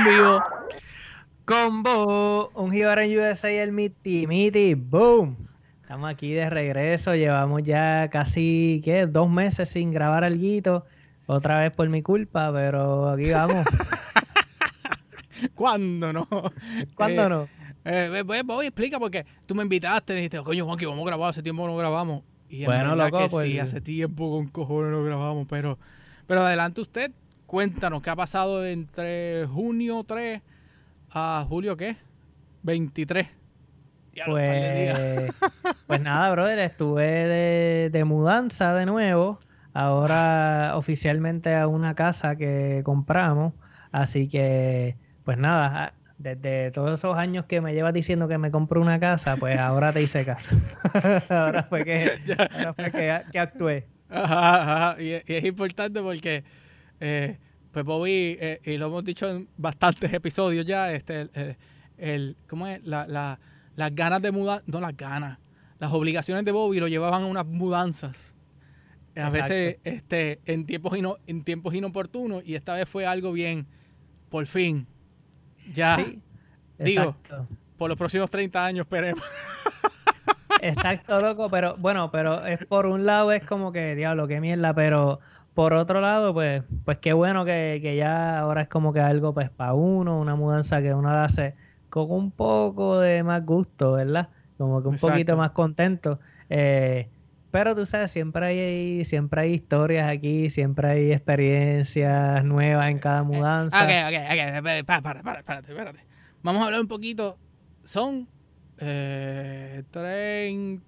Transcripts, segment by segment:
en vivo. Combo, un Gibar en USA y el Miti Miti, boom. Estamos aquí de regreso, llevamos ya casi, ¿qué? Dos meses sin grabar algo. Otra vez por mi culpa, pero aquí vamos. ¿Cuándo no? ¿Cuándo Eh, no? Eh, voy, voy, explica porque tú me invitaste dijiste, coño, Juanqui, vamos a grabar, hace tiempo no grabamos. Y en Bueno, loco, que pues- sí, hace tiempo con cojones no grabamos, pero, pero adelante usted, cuéntanos, ¿qué ha pasado entre junio 3 a julio qué? 23. Ya lo, par de días. Pues, pues nada, brother, estuve de, de mudanza de nuevo. Ahora oficialmente a una casa que compramos. Así que, pues nada, desde todos esos años que me llevas diciendo que me compro una casa, pues ahora te hice caso. ahora fue que, ahora fue que, que actué. Ajá, ajá, Y, es- y es importante porque, eh, pues Bobby, eh, y lo hemos dicho en bastantes episodios ya, este, el, el- el- ¿cómo es? La, la- las ganas de mudar, no las ganas, las obligaciones de Bobby lo llevaban a unas mudanzas. A Exacto. veces este, en, tiempos ino- en tiempos inoportunos y esta vez fue algo bien, por fin, ya, Sí, digo. por los próximos 30 años esperemos. Exacto, loco, pero bueno, pero es por un lado es como que, diablo, qué mierda, pero por otro lado, pues, pues qué bueno que, que ya ahora es como que algo pues para uno, una mudanza que uno hace con un poco de más gusto, ¿verdad? Como que un Exacto. poquito más contento. Eh, pero tú sabes, siempre hay, siempre hay historias aquí, siempre hay experiencias nuevas en cada mudanza. Ok, ok, ok. Para, espérate, espérate. Vamos a hablar un poquito. Son eh, 30,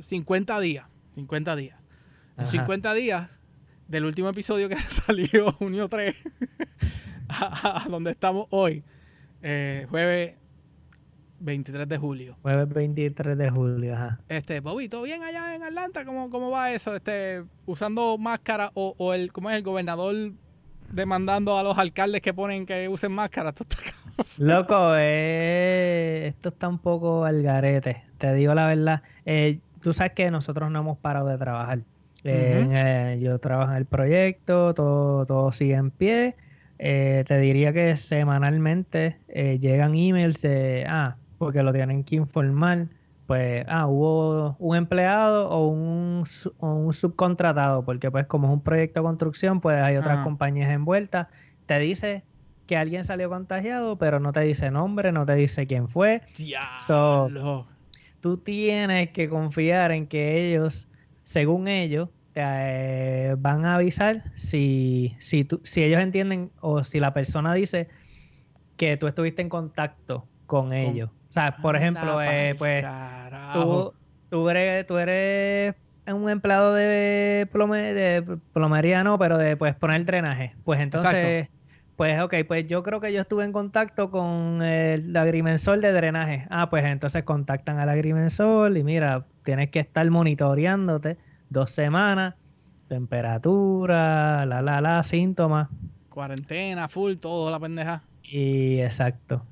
50 días. 50 días. En Ajá. 50 días del último episodio que salió, junio 3, a, a donde estamos hoy, eh, jueves 23 de julio. Jueves 23 de julio, ajá. Este, Bobby, ¿todo bien allá en Atlanta? ¿Cómo, cómo va eso? Este, usando máscara o, o el, ¿cómo es el gobernador demandando a los alcaldes que ponen que usen máscara? Esto está. Loco, eh, esto está un poco al garete. Te digo la verdad. Eh, tú sabes que nosotros no hemos parado de trabajar. Eh, eh, yo trabajo en el proyecto, todo, todo sigue en pie. Eh, te diría que semanalmente eh, llegan emails de, ah, porque lo tienen que informar. Pues, ah, hubo un empleado o un, o un subcontratado, porque pues como es un proyecto de construcción, pues hay otras compañías envueltas. Te dice que alguien salió contagiado, pero no te dice nombre, no te dice quién fue. Diablo. Tú tienes que confiar en que ellos, según ellos, te eh, van a avisar si, si, tú- si ellos entienden o si la persona dice que tú estuviste en contacto con ellos. O sea, por ejemplo, eh, pues tú, tú, eres, tú eres un empleado de, plome- de plomería, no, pero de pues poner drenaje. Pues entonces, pues ok, pues yo creo que yo estuve en contacto con el agrimensor de drenaje. Ah, pues entonces contactan al agrimensor y mira, tienes que estar monitoreándote dos semanas, temperatura, la, la, la, síntomas. Cuarentena, full, todo la pendeja. Y exacto.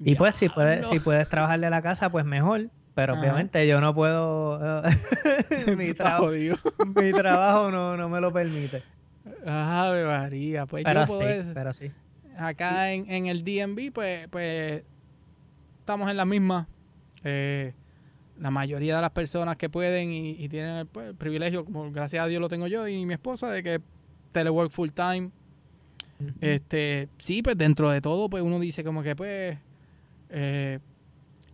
Y pues si puedes, si puedes trabajar de la casa, pues mejor. Pero Ajá. obviamente yo no puedo. mi, jodido. mi trabajo no, no me lo permite. Ave María. Pues Pero yo sí, puedo pero sí. acá en, en el DMV, pues, pues estamos en la misma. Eh, la mayoría de las personas que pueden y, y tienen el, pues, el privilegio, como gracias a Dios lo tengo yo y mi esposa, de que telework full time. Este, sí, pues dentro de todo, pues uno dice como que pues eh,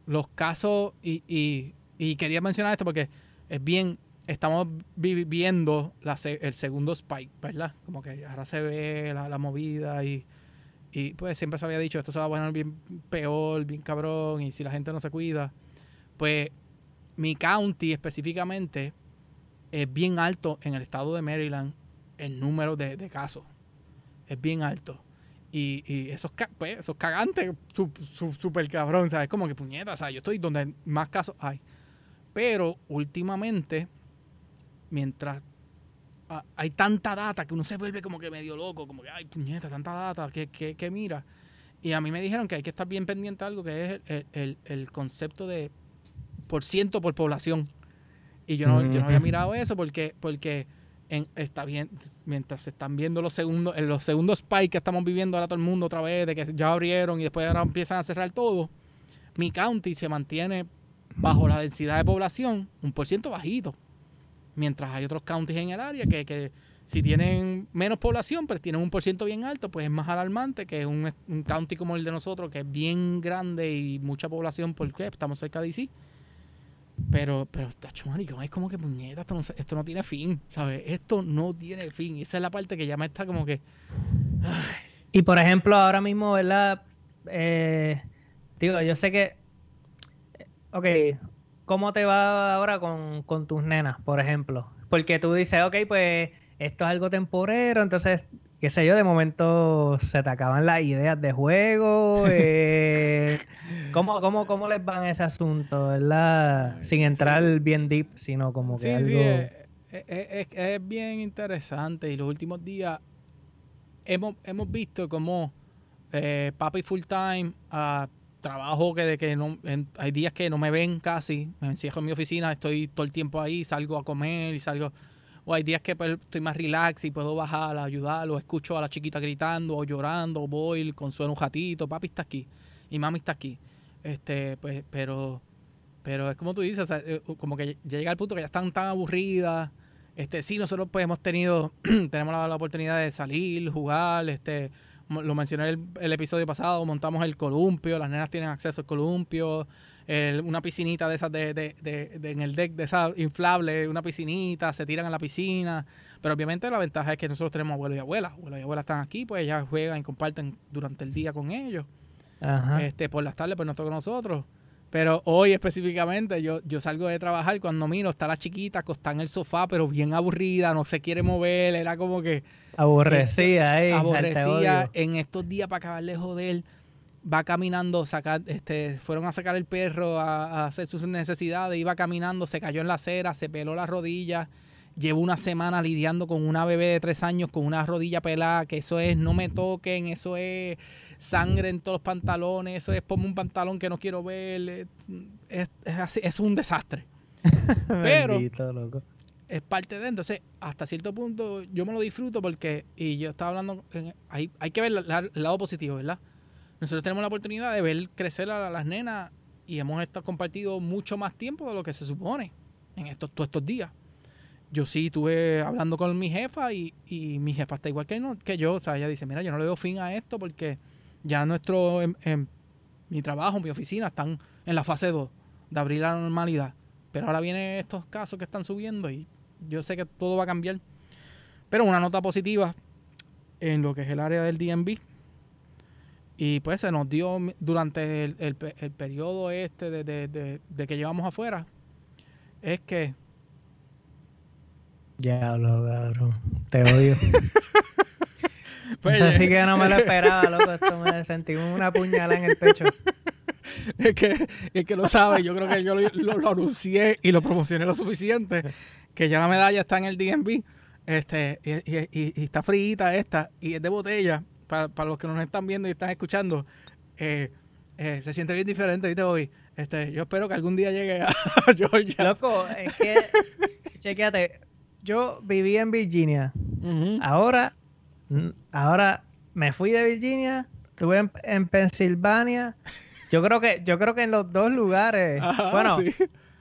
los casos y, y, y quería mencionar esto porque es bien, estamos viviendo el segundo spike, ¿verdad? Como que ahora se ve la, movida y, y pues siempre se había dicho esto se va a poner bien peor, bien cabrón y si la gente no se cuida, pues mi county específicamente es bien alto en el estado de Maryland el número de, casos es bien alto. Y, y esos, pues, esos cagantes, súper cabrón, ¿sabes? Como que puñeta, ¿sabes? Yo estoy donde más casos hay. Pero últimamente, mientras hay tanta data que uno se vuelve como que medio loco, como que, ay, puñeta, tanta data, que, que, que mira. Y a mí me dijeron que hay que estar bien pendiente de algo que es el, el- el concepto de por ciento por población. Y yo no, yo no había mirado eso porque, porque está bien, mientras se están viendo los segundos, en los segundos spikes que estamos viviendo ahora todo el mundo otra vez, de que ya abrieron y después ahora empiezan a cerrar todo, mi county se mantiene bajo la densidad de población, un por ciento bajito. Mientras hay otros counties en el área que, que si tienen menos población, pero tienen un por ciento bien alto, pues es más alarmante que un, un county como el de nosotros, que es bien grande y mucha población porque estamos cerca de DC pero, pero, tacho, es como que puñeta, esto no, esto no tiene fin, ¿sabes? Esto no tiene fin. Esa es la parte que ya me está como que. Y por ejemplo, ahora mismo, ¿verdad? Eh, digo, yo sé que. Ok, ¿cómo te va ahora con, con tus nenas, por ejemplo? Porque tú dices, ok, pues esto es algo temporero, entonces qué sé yo, de momento se te acaban las ideas de juego. Eh, ¿cómo, cómo, cómo les van ese asunto, verdad? Sin entrar bien deep, sino como que algo... Sí, es, bien interesante y los últimos días hemos, hemos visto como eh, papi full time, uh, trabajo que de que no, hay días que no me ven casi, me encierro en mi oficina, estoy todo el tiempo ahí, salgo a comer y salgo o hay días que pues, estoy más relax y puedo bajar a ayudarlo, escucho a la chiquita gritando o llorando, o voy, consuelo un ratito, papi está aquí y mami está aquí. Este, pues, pero, pero es como tú dices, eh, como que llega al punto que ya están tan aburridas. Este, sí, nosotros pues hemos tenido, tenemos la, oportunidad de salir, jugar, este, lo mencioné el, el episodio pasado, montamos el columpio, las nenas tienen acceso al columpio, una piscinita de esas de, de, de, en el deck, de esa inflable, una piscinita, se tiran a la piscina. Pero obviamente la ventaja es que nosotros tenemos abuelos y abuelas. Abuelos y abuelas están aquí, pues ellas juegan y comparten durante el día con ellos. Este, por las tardes, pues nos toca a nosotros. Pero hoy específicamente yo, yo salgo de trabajar cuando miro, está la chiquita acostada en el sofá, pero bien aburrida, no se quiere mover, era como que... Aborrecida, eh, Aborrecida. En estos días para acabar de joder va caminando, sacar, este, fueron a sacar el perro a, hacer sus necesidades, iba caminando, se cayó en la acera, se peló la rodilla, llevo una semana lidiando con una bebé de tres años con una rodilla pelada, que eso es no me toquen, eso es sangre en todos los pantalones, eso es ponme un pantalón que no quiero ver, es, así, es un desastre. Pero es parte de, entonces, hasta cierto punto yo me lo disfruto porque, y yo estaba hablando, hay, hay que ver el lado positivo, ¿verdad? nosotros tenemos la oportunidad de ver crecer a las nenas y hemos estado compartido mucho más tiempo de lo que se supone en estos, todos estos días. Yo sí estuve hablando con mi jefa y, mi jefa está igual que, no, que yo. O sea, ella dice, mira, yo no le doy fin a esto porque ya nuestro, em, em, mi trabajo, mi oficina están en la fase 2 de abrir la normalidad. Pero ahora vienen estos casos que están subiendo y yo sé que todo va a cambiar. Pero una nota positiva en lo que es el área del DMV y pues se nos dio durante el, el, periodo este de, que llevamos afuera, es que... Ya lo cabrón. Te odio. pues, Así que no me lo esperaba, loco. Esto me sentí una puñalada en el pecho. es que, es que lo sabe, yo creo que yo lo, anuncié y lo promocioné lo suficiente, que ya la medalla está en el DMV, este, y, y está frita esta, y es de botella, para, los que nos están viendo y están escuchando, eh, eh, se siente bien diferente, ¿viste, hoy? Este, yo espero que algún día llegue a Georgia. Loco, es que, chequéate, yo viví en Virginia. Ahora, ahora me fui de Virginia, estuve en, en, Pensilvania. Yo creo que, yo creo que en los dos lugares. bueno,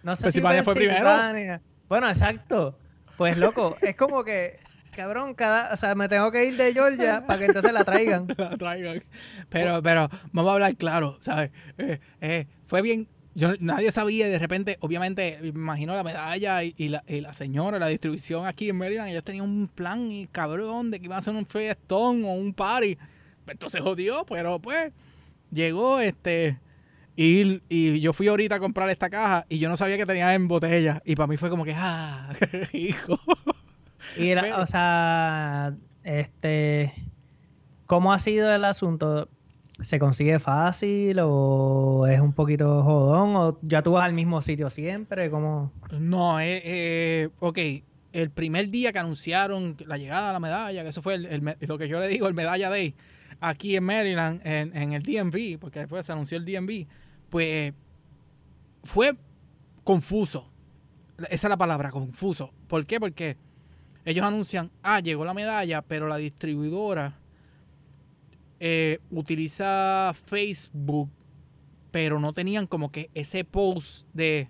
no sé Pensilvania si fue primero. Bueno, exacto. Pues loco, es como que Cabrón, cada, o sea, me tengo que ir de Georgia para que entonces la traigan. la traigan. Pero, pero, vamos a hablar claro, ¿sabes? Eh, eh, fue bien, yo nadie sabía y de repente, obviamente, me imagino la medalla y, la, y, la, señora, la distribución aquí en Maryland, ellos tenían un plan y cabrón de que iba a hacer un fiestón o un party. Entonces jodió, pero pues, llegó este. Y, y, yo fui ahorita a comprar esta caja y yo no sabía que tenía en botella. Y para mí fue como que, ah, hijo. Y, o sea, este, ¿cómo ha sido el asunto? ¿Se consigue fácil o es un poquito jodón? ¿O ya tú vas al mismo sitio siempre? ¿Cómo? No, eh, eh, ok. El primer día que anunciaron la llegada de la medalla, que eso fue lo que yo le digo, el Medalla Day, aquí en Maryland, en, en el DMV, porque después se anunció el DMV, pues fue confuso. Esa es la palabra, confuso. ¿Por qué? Porque ellos anuncian, ah, llegó la medalla, pero la distribuidora eh, utiliza Facebook, pero no tenían como que ese post de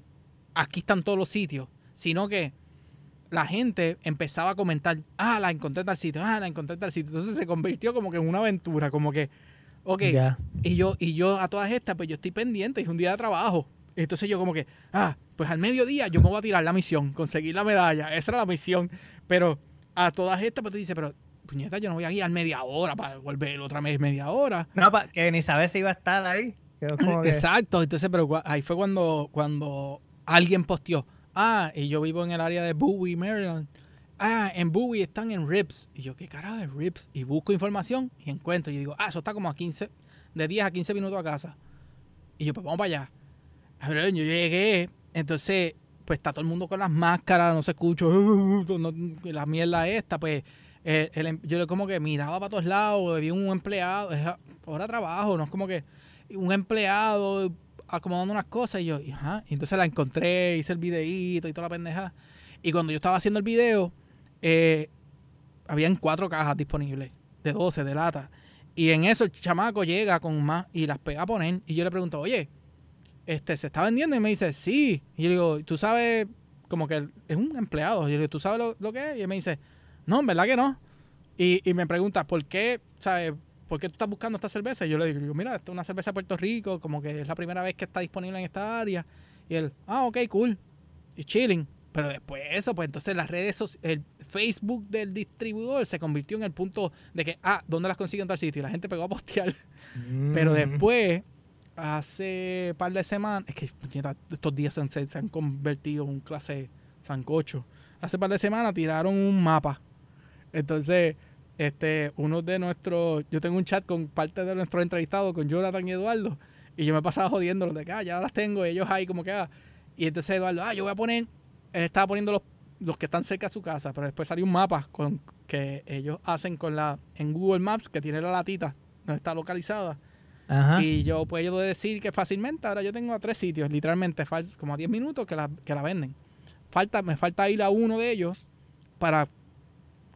aquí están todos los sitios, sino que la gente empezaba a comentar, ah, la encontré en tal sitio, ah, la encontré en tal sitio. Entonces se convirtió como que en una aventura, como que, ok, y yo, y yo a todas estas, pues yo estoy pendiente, es un día de trabajo. Entonces yo como que, ah, pues al mediodía yo me voy a tirar la misión, conseguir la medalla, esa era la misión. Pero a todas estas, pues tú dices, pero puñeta, yo no voy a guiar media hora para volver otra vez media hora. No, que ni sabes si iba a estar ahí. Exacto, entonces, pero ahí fue cuando, cuando alguien posteó, ah, y yo vivo en el área de Bowie, Maryland. Ah, en Bowie están en Rips. Y yo, ¿qué carajo es Rips? Y busco información y encuentro. Y digo, ah, eso está como a 15, de 10 a 15 minutos a casa. Y yo, pues vamos para allá. A ver, yo llegué, entonces, pues está todo el mundo con las máscaras, no se escucha, la mierda esta, pues eh, em, yo como que miraba para todos lados, vi un empleado, es hora trabajo, no es como que un empleado acomodando unas cosas y yo, ajá, y entonces la encontré, hice el videíto y toda la pendeja. Y cuando yo estaba haciendo el video, eh, habían cuatro cajas disponibles, de 12, de lata. Y en eso el chamaco llega con más y las pega a poner. Y yo le pregunto, oye, este, ¿se está vendiendo? Y me dice, sí. Y yo le digo, ¿tú sabes? Como que es un empleado. Y yo le digo, ¿tú sabes lo, lo que es? Y él me dice, no, en verdad que no. Y, y me pregunta, ¿por qué, sabes? ¿por qué tú estás buscando esta cerveza? Y yo le digo, mira, esta es una cerveza de Puerto Rico, como que es la primera vez que está disponible en esta área. Y él, ah, ok, cool. Y chilling. Pero después de eso, pues entonces las redes sociales, el Facebook del distribuidor se convirtió en el punto de que, ah, ¿dónde las consiguen en tal sitio? Y la gente pegó a postear. Pero mm. después, hace un par de semanas, es que estos días se, se han convertido en un clase sancocho. Hace un par de semanas tiraron un mapa. Entonces, este, uno de nuestros, yo tengo un chat con parte de nuestros entrevistados, con Jonathan y Eduardo, y yo me pasaba jodiendo los de que, ah, ya las tengo, ellos ahí como que, ah, y entonces Eduardo, ah, yo voy a poner, él estaba poniendo los, los que están cerca de su casa, pero después salió un mapa con que ellos hacen con la, en Google Maps, que tiene la latita, donde está localizada, y yo puedo decir que fácilmente, ahora yo tengo a tres sitios, literalmente, como a 10 minutos que la, que la venden. Falta, me falta ir a uno de ellos para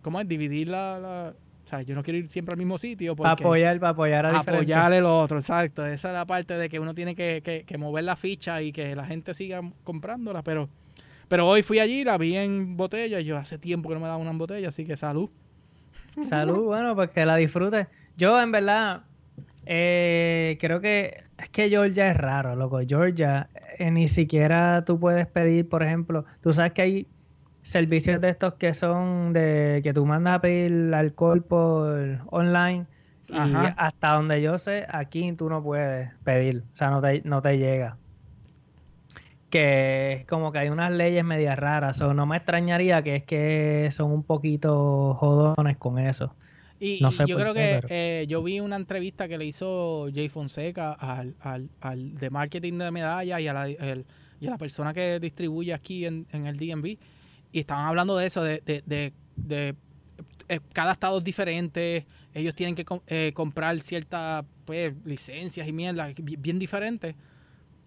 ¿cómo es? Dividir la, o sea, yo no quiero ir siempre al mismo sitio. Para apoyar, para apoyar a Apoyar el otro, exacto. Esa es la parte de que uno tiene que, mover la ficha y que la gente siga comprándola. Pero, pero hoy fui allí, la vi en botella y yo hace tiempo que no me daba una botella, así que salud. Salud, bueno, pues que la disfrutes. Yo, en verdad, eh, creo que es que Georgia es raro, loco. Georgia, eh, ni siquiera tú puedes pedir, por ejemplo, tú sabes que hay servicios de estos que son de que tú mandas a pedir alcohol por online y hasta donde yo sé, aquí tú no puedes pedir, o sea, no te, no te llega. Que es como que hay unas leyes medias raras, o no me extrañaría que es que son un poquito jodones con eso. Y, no sé yo creo que eh, yo vi una entrevista que le hizo Jay Fonseca al, al, al de marketing de medallas y a la, y a la persona que distribuye aquí en, en el DMV y estaban hablando de eso, de, de, de, eh, cada estado es diferente, ellos tienen que eh, comprar ciertas pues, licencias y mierda bien diferentes.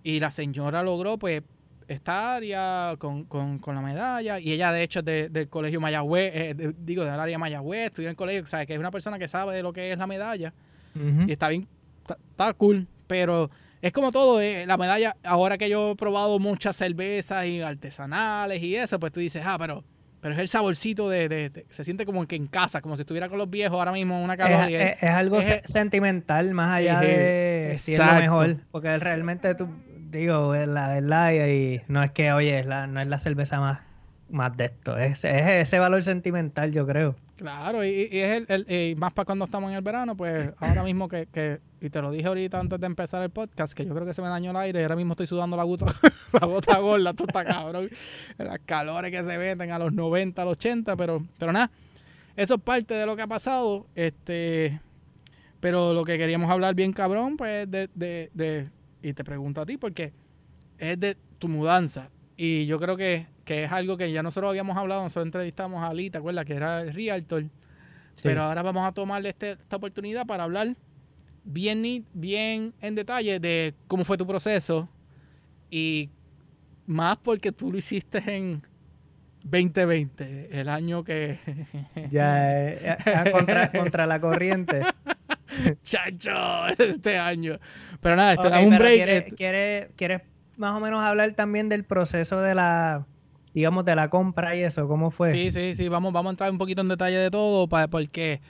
Y la señora logró pues esta área con, la medalla y ella de hecho es del colegio Mayagüez, eh, digo del área Mayagüez, estudió en el colegio, sabe que es una persona que sabe de lo que es la medalla y está bien, está cool, pero es como todo, eh, la medalla, ahora que yo he probado muchas cervezas y artesanales y eso, pues tú dices, ah, pero, pero es el saborcito de, se siente como que en casa, como si estuviera con los viejos ahora mismo en una calor. Es, algo sentimental más allá de si es lo mejor, porque realmente tú, digo, es la verdad y, no es que, oye, no es la cerveza más más de esto. Es, ese valor sentimental, yo creo. Claro, y, es el, más para cuando estamos en el verano, pues ahora mismo que, y te lo dije ahorita antes de empezar el podcast, que yo creo que se me dañó el aire y ahora mismo estoy sudando la gota, la bota gorda, esto está cabrón. Las calores que se venden a los 90, a los 80, pero, pero nada, eso es parte de lo que ha pasado. Este, pero lo que queríamos hablar bien cabrón, pues de, de, de y te pregunto a ti, porque es de tu mudanza. Y yo creo que que es algo que ya nosotros habíamos hablado, nosotros entrevistamos a Ali, ¿te acuerdas? Que era el Realtor. Pero ahora vamos a tomarle este, esta oportunidad para hablar bien, bien en detalle de cómo fue tu proceso y más porque tú lo hiciste en 2020, el año que... ya, eh, eh, contra, contra la corriente. Chacho, este año. Pero nada, este, un break. ¿quieres, ¿quieres, más o menos hablar también del proceso de la, digamos, de la compra y eso? ¿Cómo fue? Sí, sí, sí. Vamos, vamos a entrar un poquito en detalle de todo para, porque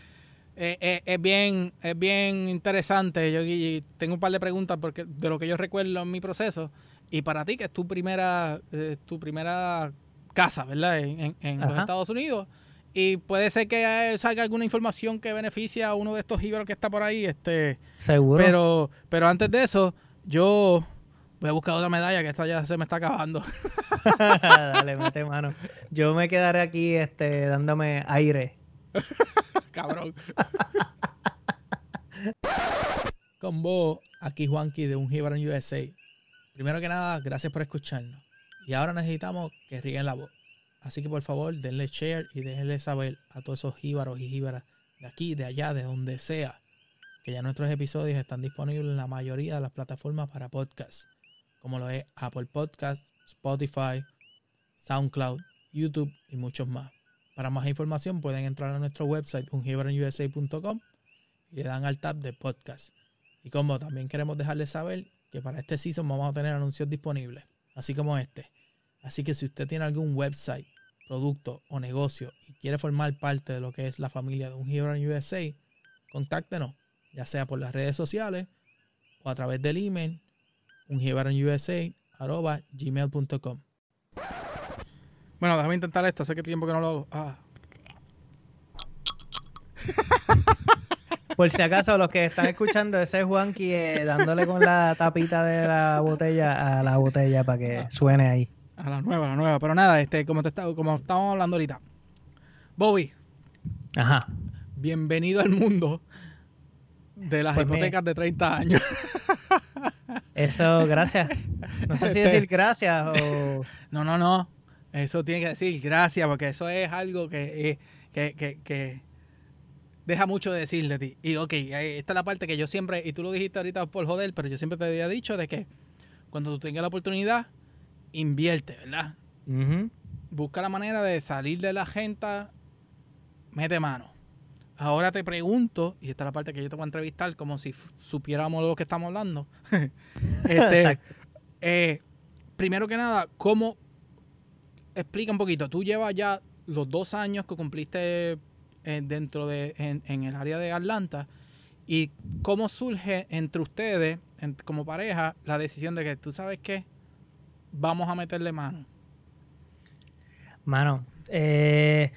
eh, es, bien, es bien interesante. Yo tengo un par de preguntas porque de lo que yo recuerdo en mi proceso. Y para ti, que es tu primera, tu primera casa, ¿verdad? En, en, los Estados Unidos. Y puede ser que salga alguna información que beneficie a uno de estos híbridos que está por ahí. Este, Seguro. Pero, pero antes de eso, yo voy a buscar otra medalla que esta ya se me está acabando. Dale, mete mano. Yo me quedaré aquí este, dándome aire. Cabrón. Con vos, aquí Juanqui de Un Hibran USA. Primero que nada, gracias por escucharnos. Y ahora necesitamos que rieguen la voz. Así que por favor, denle share y déjenle saber a todos esos jíbaros y jíbaras de aquí, de allá, de donde sea, que ya nuestros episodios están disponibles en la mayoría de las plataformas para podcast, como lo es Apple Podcast, Spotify, SoundCloud, YouTube y muchos más. Para más información pueden entrar a nuestro website ungibaronusa.com y le dan al tab de podcast. Y como también queremos dejarles saber que para este season vamos a tener anuncios disponibles, así como este. Así que si usted tiene algún website producto o negocio y quiere formar parte de lo que es la familia de un USA, contáctenos, ya sea por las redes sociales o a través del email gmail.com Bueno, déjame intentar esto, hace que tiempo que no lo hago. Ah. Por si acaso, los que están escuchando, ese es Juanqui eh, dándole con la tapita de la botella a la botella para que suene ahí. A la nueva, a la nueva. Pero nada, este, como te como estábamos hablando ahorita. Bobby. Ajá. Bienvenido al mundo de las pues hipotecas de 30 años. Eso, gracias. No sé si este decir gracias o. No, no, no. Eso tiene que decir gracias, porque eso es algo que, eh, que, que, que deja mucho de decir de ti. Y ok, esta es la parte que yo siempre, y tú lo dijiste ahorita por joder, pero yo siempre te había dicho de que cuando tú tengas la oportunidad, invierte, ¿verdad? Busca la manera de salir de la gente, mete mano. Ahora te pregunto, y esta es la parte que yo te voy a entrevistar como si supiéramos lo que estamos hablando. este, eh, primero que nada, ¿cómo? Explica un poquito. Tú llevas ya los dos años que cumpliste eh, dentro de, en, el área de Atlanta. ¿Y cómo surge entre ustedes, como pareja, la decisión de que tú sabes qué? vamos a meterle mano? Mano, eh,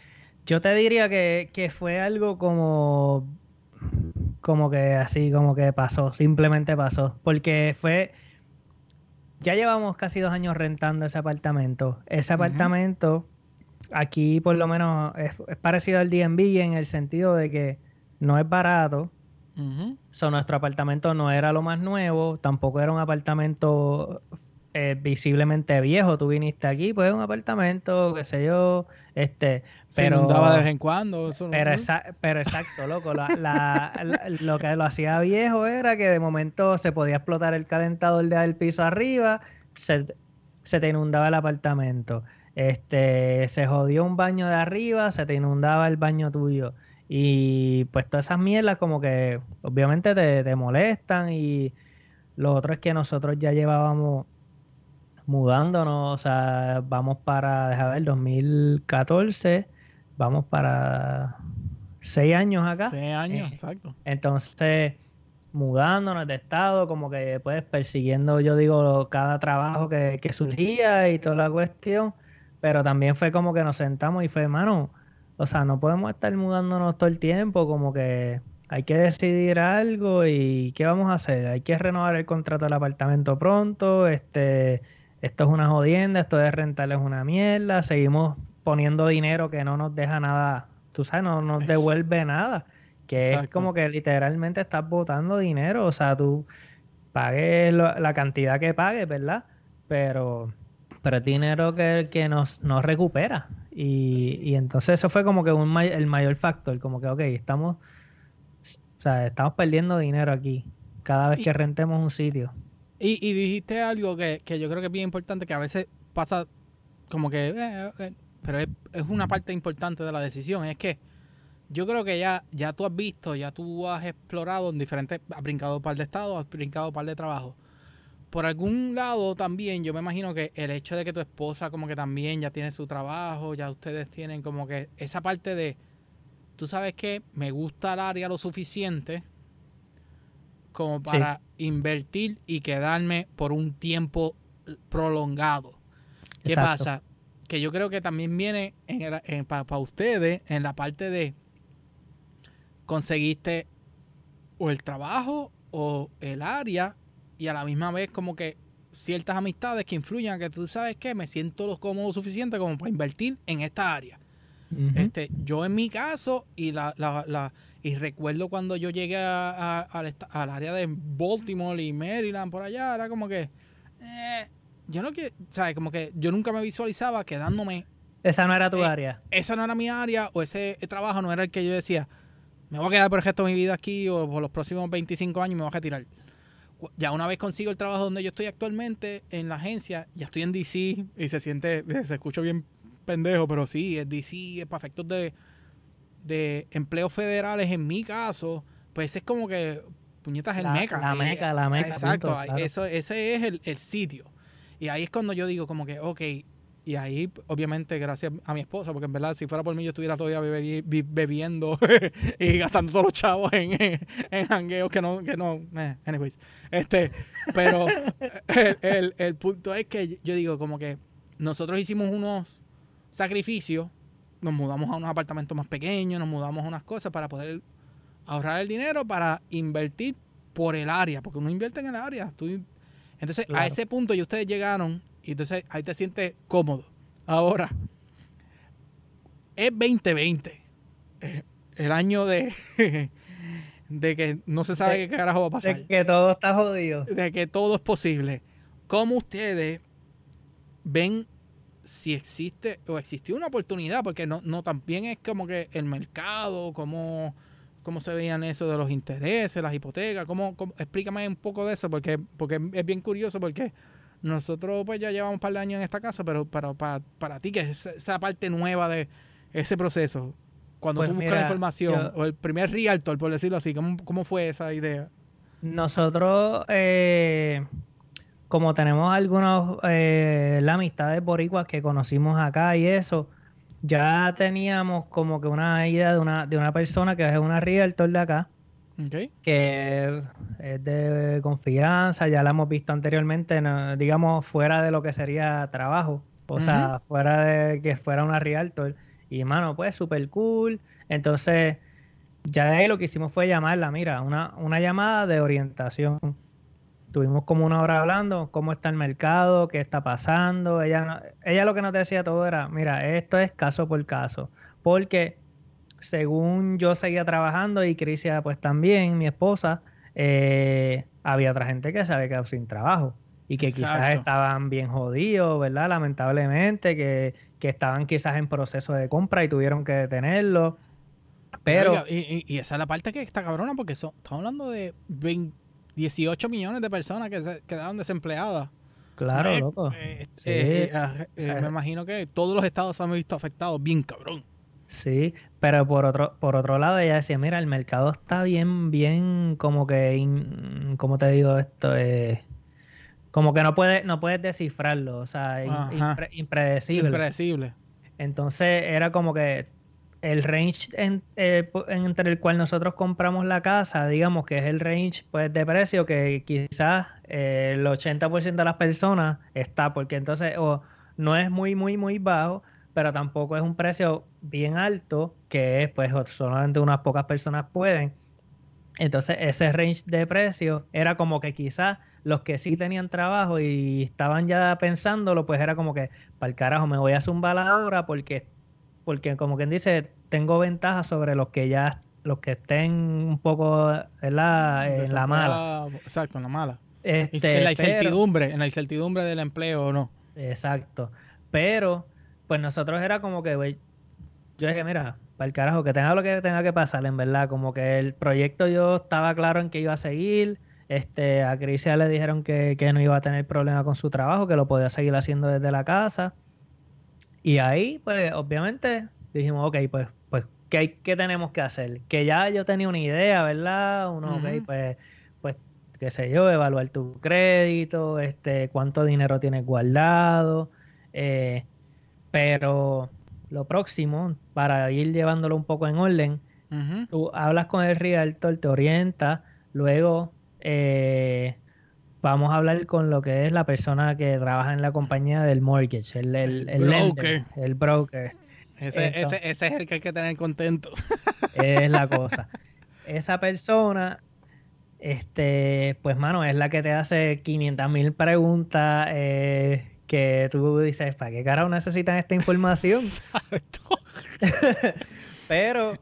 yo te diría que, fue algo como, como que así, como que pasó, simplemente pasó, porque fue, ya llevamos casi dos años rentando ese apartamento. Ese apartamento, aquí por lo menos es, parecido al DNB en el sentido de que no es barato. nuestro apartamento no era lo más nuevo, tampoco era un apartamento eh, visiblemente viejo. Tú viniste aquí, pues un apartamento, qué sé yo, este, pero... Se inundaba de vez en cuando. pero, pero, exacto, loco. lo que lo hacía viejo era que de momento se podía explotar el calentador del piso arriba, se, se te inundaba el apartamento. Este, se jodió un baño de arriba, se te inundaba el baño tuyo. Y pues todas esas mierdas como que obviamente te, te molestan y lo otro es que nosotros ya llevábamos mudándonos, o sea, vamos para, déjame ver, 2014, vamos para seis años acá. Seis años, eh, exacto. Entonces, mudándonos de estado, como que pues persiguiendo, yo digo, cada trabajo que, que surgía y toda la cuestión, pero también fue como que nos sentamos y fue, hermano, o sea, no podemos estar mudándonos todo el tiempo, como que hay que decidir algo y qué vamos a hacer. Hay que renovar el contrato del apartamento pronto, este, esto es una jodienda, esto de rentar es una mierda, seguimos poniendo dinero que no nos deja nada, tú sabes, no nos devuelve nada, que es como que literalmente estás botando dinero, o sea, tú pagues la cantidad que pagues, ¿verdad? Pero, pero es dinero que, que nos, nos recupera. Y, y, entonces eso fue como que un, el mayor factor, como que, ok, estamos, o sea, estamos perdiendo dinero aquí cada vez que rentemos un sitio. Y, dijiste algo que, yo creo que es bien importante, que a veces pasa como que eh, eh, pero es, una parte importante de la decisión, es que yo creo que ya, ya tú has visto, ya tú has explorado en diferentes, has brincado un par de estados, has brincado un par de trabajos. Por algún lado también, yo me imagino que el hecho de que tu esposa como que también ya tiene su trabajo, ya ustedes tienen como que esa parte de, tú sabes que me gusta el área lo suficiente como para invertir y quedarme por un tiempo prolongado. ¿Qué pasa? Que yo creo que también viene en, para ustedes en la parte de conseguiste o el trabajo o el área y a la misma vez como que ciertas amistades que influyan que tú sabes que me siento lo cómodo suficiente como para invertir en esta área. Este, yo en mi caso y la, la y recuerdo cuando yo llegué a, al área de Baltimore y Maryland, por allá, era como que. Eh, yo no que. ¿Sabes? Como que yo nunca me visualizaba quedándome. Esa no era tu área. Esa no era mi área, o ese trabajo no era el que yo decía, me voy a quedar por el resto de mi vida aquí, o por los próximos 25 años me voy a retirar. Ya una vez consigo el trabajo donde yo estoy actualmente, en la agencia, ya estoy en DC, y se siente, se escucha bien pendejo, pero sí, es DC, es para efectos de de empleos federales, en mi caso, pues es como que puñetas el meca. La meca, la meca. Exacto, eso, ese es el, sitio. Y ahí es cuando yo digo como que, ok, y ahí obviamente gracias a mi esposa, porque en verdad si fuera por mí yo estuviera todavía bebiendo y gastando todos los chavos en, en, jangueos que no, que no, eh, anyways. Este, pero el, el punto es que yo digo como que nosotros hicimos unos sacrificios nos mudamos a unos apartamentos más pequeños, nos mudamos a unas cosas para poder ahorrar el dinero para invertir por el área, porque uno invierte en el área. entonces, a ese punto y ustedes llegaron y entonces ahí te sientes cómodo. Ahora, es 2020, eh, el año de, de que no se sabe qué carajo va a pasar. De que todo está jodido. De que todo es posible. ¿Cómo ustedes ven si existe o existió una oportunidad, porque no, no también es como que el mercado, cómo, cómo se veían eso de los intereses, las hipotecas, cómo, explícame un poco de eso, porque, porque es bien curioso, porque nosotros pues ya llevamos un par de años en esta casa, pero para, para, para ti, que es esa parte nueva de ese proceso, cuando pues tú buscas la información, o el primer realtor, por decirlo así, ¿cómo, cómo fue esa idea? Nosotros, eh, como tenemos algunos, eh, la amistad de boricuas que conocimos acá y eso, ya teníamos como que una idea de una, de una persona que es una realtor de acá, que es de confianza, ya la hemos visto anteriormente, digamos, fuera de lo que sería trabajo, o sea, fuera de que fuera una realtor. Y, mano, pues súper cool. Entonces, ya de ahí lo que hicimos fue llamarla, mira, una, una llamada de orientación Estuvimos como una hora hablando, cómo está el mercado, qué está pasando. Ella, ella lo que nos decía todo era, mira, esto es caso por caso. Porque según yo seguía trabajando y Crisia pues también, mi esposa, eh, había otra gente que se había quedado sin trabajo y que quizás estaban bien jodidos, ¿verdad? Lamentablemente, que, estaban quizás en proceso de compra y tuvieron que detenerlo. Pero... y, esa es la parte que está cabrona porque estamos hablando de 20 18 millones de personas que se quedaron desempleadas. Claro, eh, loco. Eh, eh, ah, me imagino que todos los estados se han visto afectados bien cabrón. Sí, pero por otro, por otro lado ella decía, mira, el mercado está bien, bien, como que, ¿cómo te digo esto? como que no puedes, no puedes descifrarlo, o sea, impredecible. Impredecible. Entonces era como que el range eh, entre el cual nosotros compramos la casa, digamos que es el range pues, de precio que quizás eh, el 80% de las personas está, porque entonces no es muy, muy, muy bajo, pero tampoco es un precio bien alto, que es pues solamente unas pocas personas pueden. Entonces ese range de precio era como que quizás los que sí tenían trabajo y estaban ya pensándolo, pues era como que, para el carajo, me voy a zumbar ahora porque porque como quien dice, tengo ventaja sobre los que ya, los que estén un poco en la, en la mala. Exacto, en la mala. Este, en la incertidumbre, en la incertidumbre del empleo o no. Exacto. Pero, pues nosotros era como que, güey, yo dije, mira, para el carajo, que tenga lo que tenga que pasar, en verdad. Como que el proyecto yo estaba claro en que iba a seguir. Este, a Crisia le dijeron que, que no iba a tener problema con su trabajo, que lo podía seguir haciendo desde la casa. Y ahí, pues, obviamente, dijimos, ok, pues, pues, ¿qué, ¿qué tenemos que hacer? Que ya yo tenía una idea, ¿verdad? Uno, ok, pues, pues, qué sé yo, evaluar tu crédito, este, cuánto dinero tienes guardado, eh, pero lo próximo, para ir llevándolo un poco en orden, tú hablas con el realtor, te orienta, luego eh, vamos a hablar con lo que es la persona que trabaja en la compañía del mortgage, el, el, el broker. el broker. Ese, ese, ese, es el que hay que tener contento. Es la cosa. Esa persona, este, pues mano, es la que te hace 500 mil preguntas eh, que tú dices, ¿para qué carajo necesitan esta información? Pero,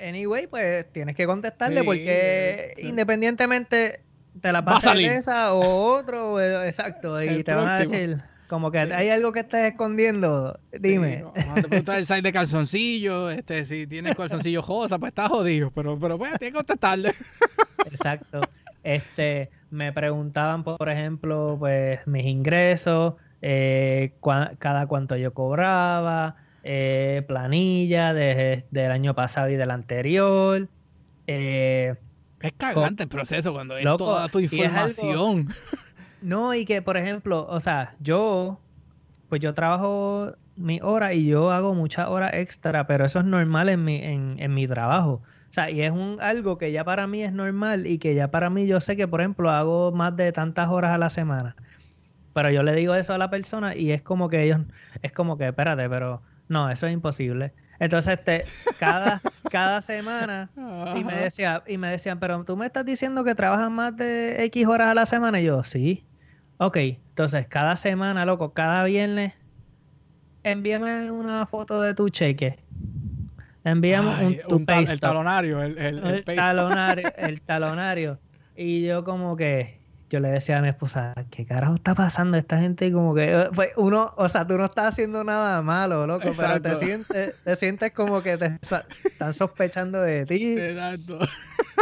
anyway, pues tienes que contestarle porque independientemente te la vas a esa o otro, exacto, y te van a decir como que hay algo que estés escondiendo, dime. te te el site de calzoncillo, este, si tienes calzoncillo josa, pues estás jodido, pero, pero pues tienes que contestarle. Exacto. Este, me preguntaban, por ejemplo, pues mis ingresos, eh, cada cuánto yo cobraba, eh, planilla del año pasado y del anterior. Eh, es cagante el proceso cuando es toda tu información. no, y que, por ejemplo, o sea, yo, pues yo trabajo mi hora y yo hago muchas horas extra, pero eso es normal en mi, en, en mi trabajo. O sea, y es un, algo que ya para mí es normal y que ya para mí yo sé que, por ejemplo, hago más de tantas horas a la semana. Pero yo le digo eso a la persona y es como que ellos, es como que, espérate, pero no, eso es imposible. Entonces, este, cada, cada semana, y me, decía, y me decían, pero tú me estás diciendo que trabajas más de X horas a la semana. Y yo, sí. Ok, entonces, cada semana, loco, cada viernes, envíame una foto de tu cheque. Envíame un, el talonario, el, el talonario, el talonario. Y yo como que, yo le decía a mi esposa, ¿qué carajo está pasando? Esta gente como que, eh, pues uno, o sea, tú no estás haciendo nada malo, loco, pero te sientes, te sientes como que te están sospechando de ti. Exacto.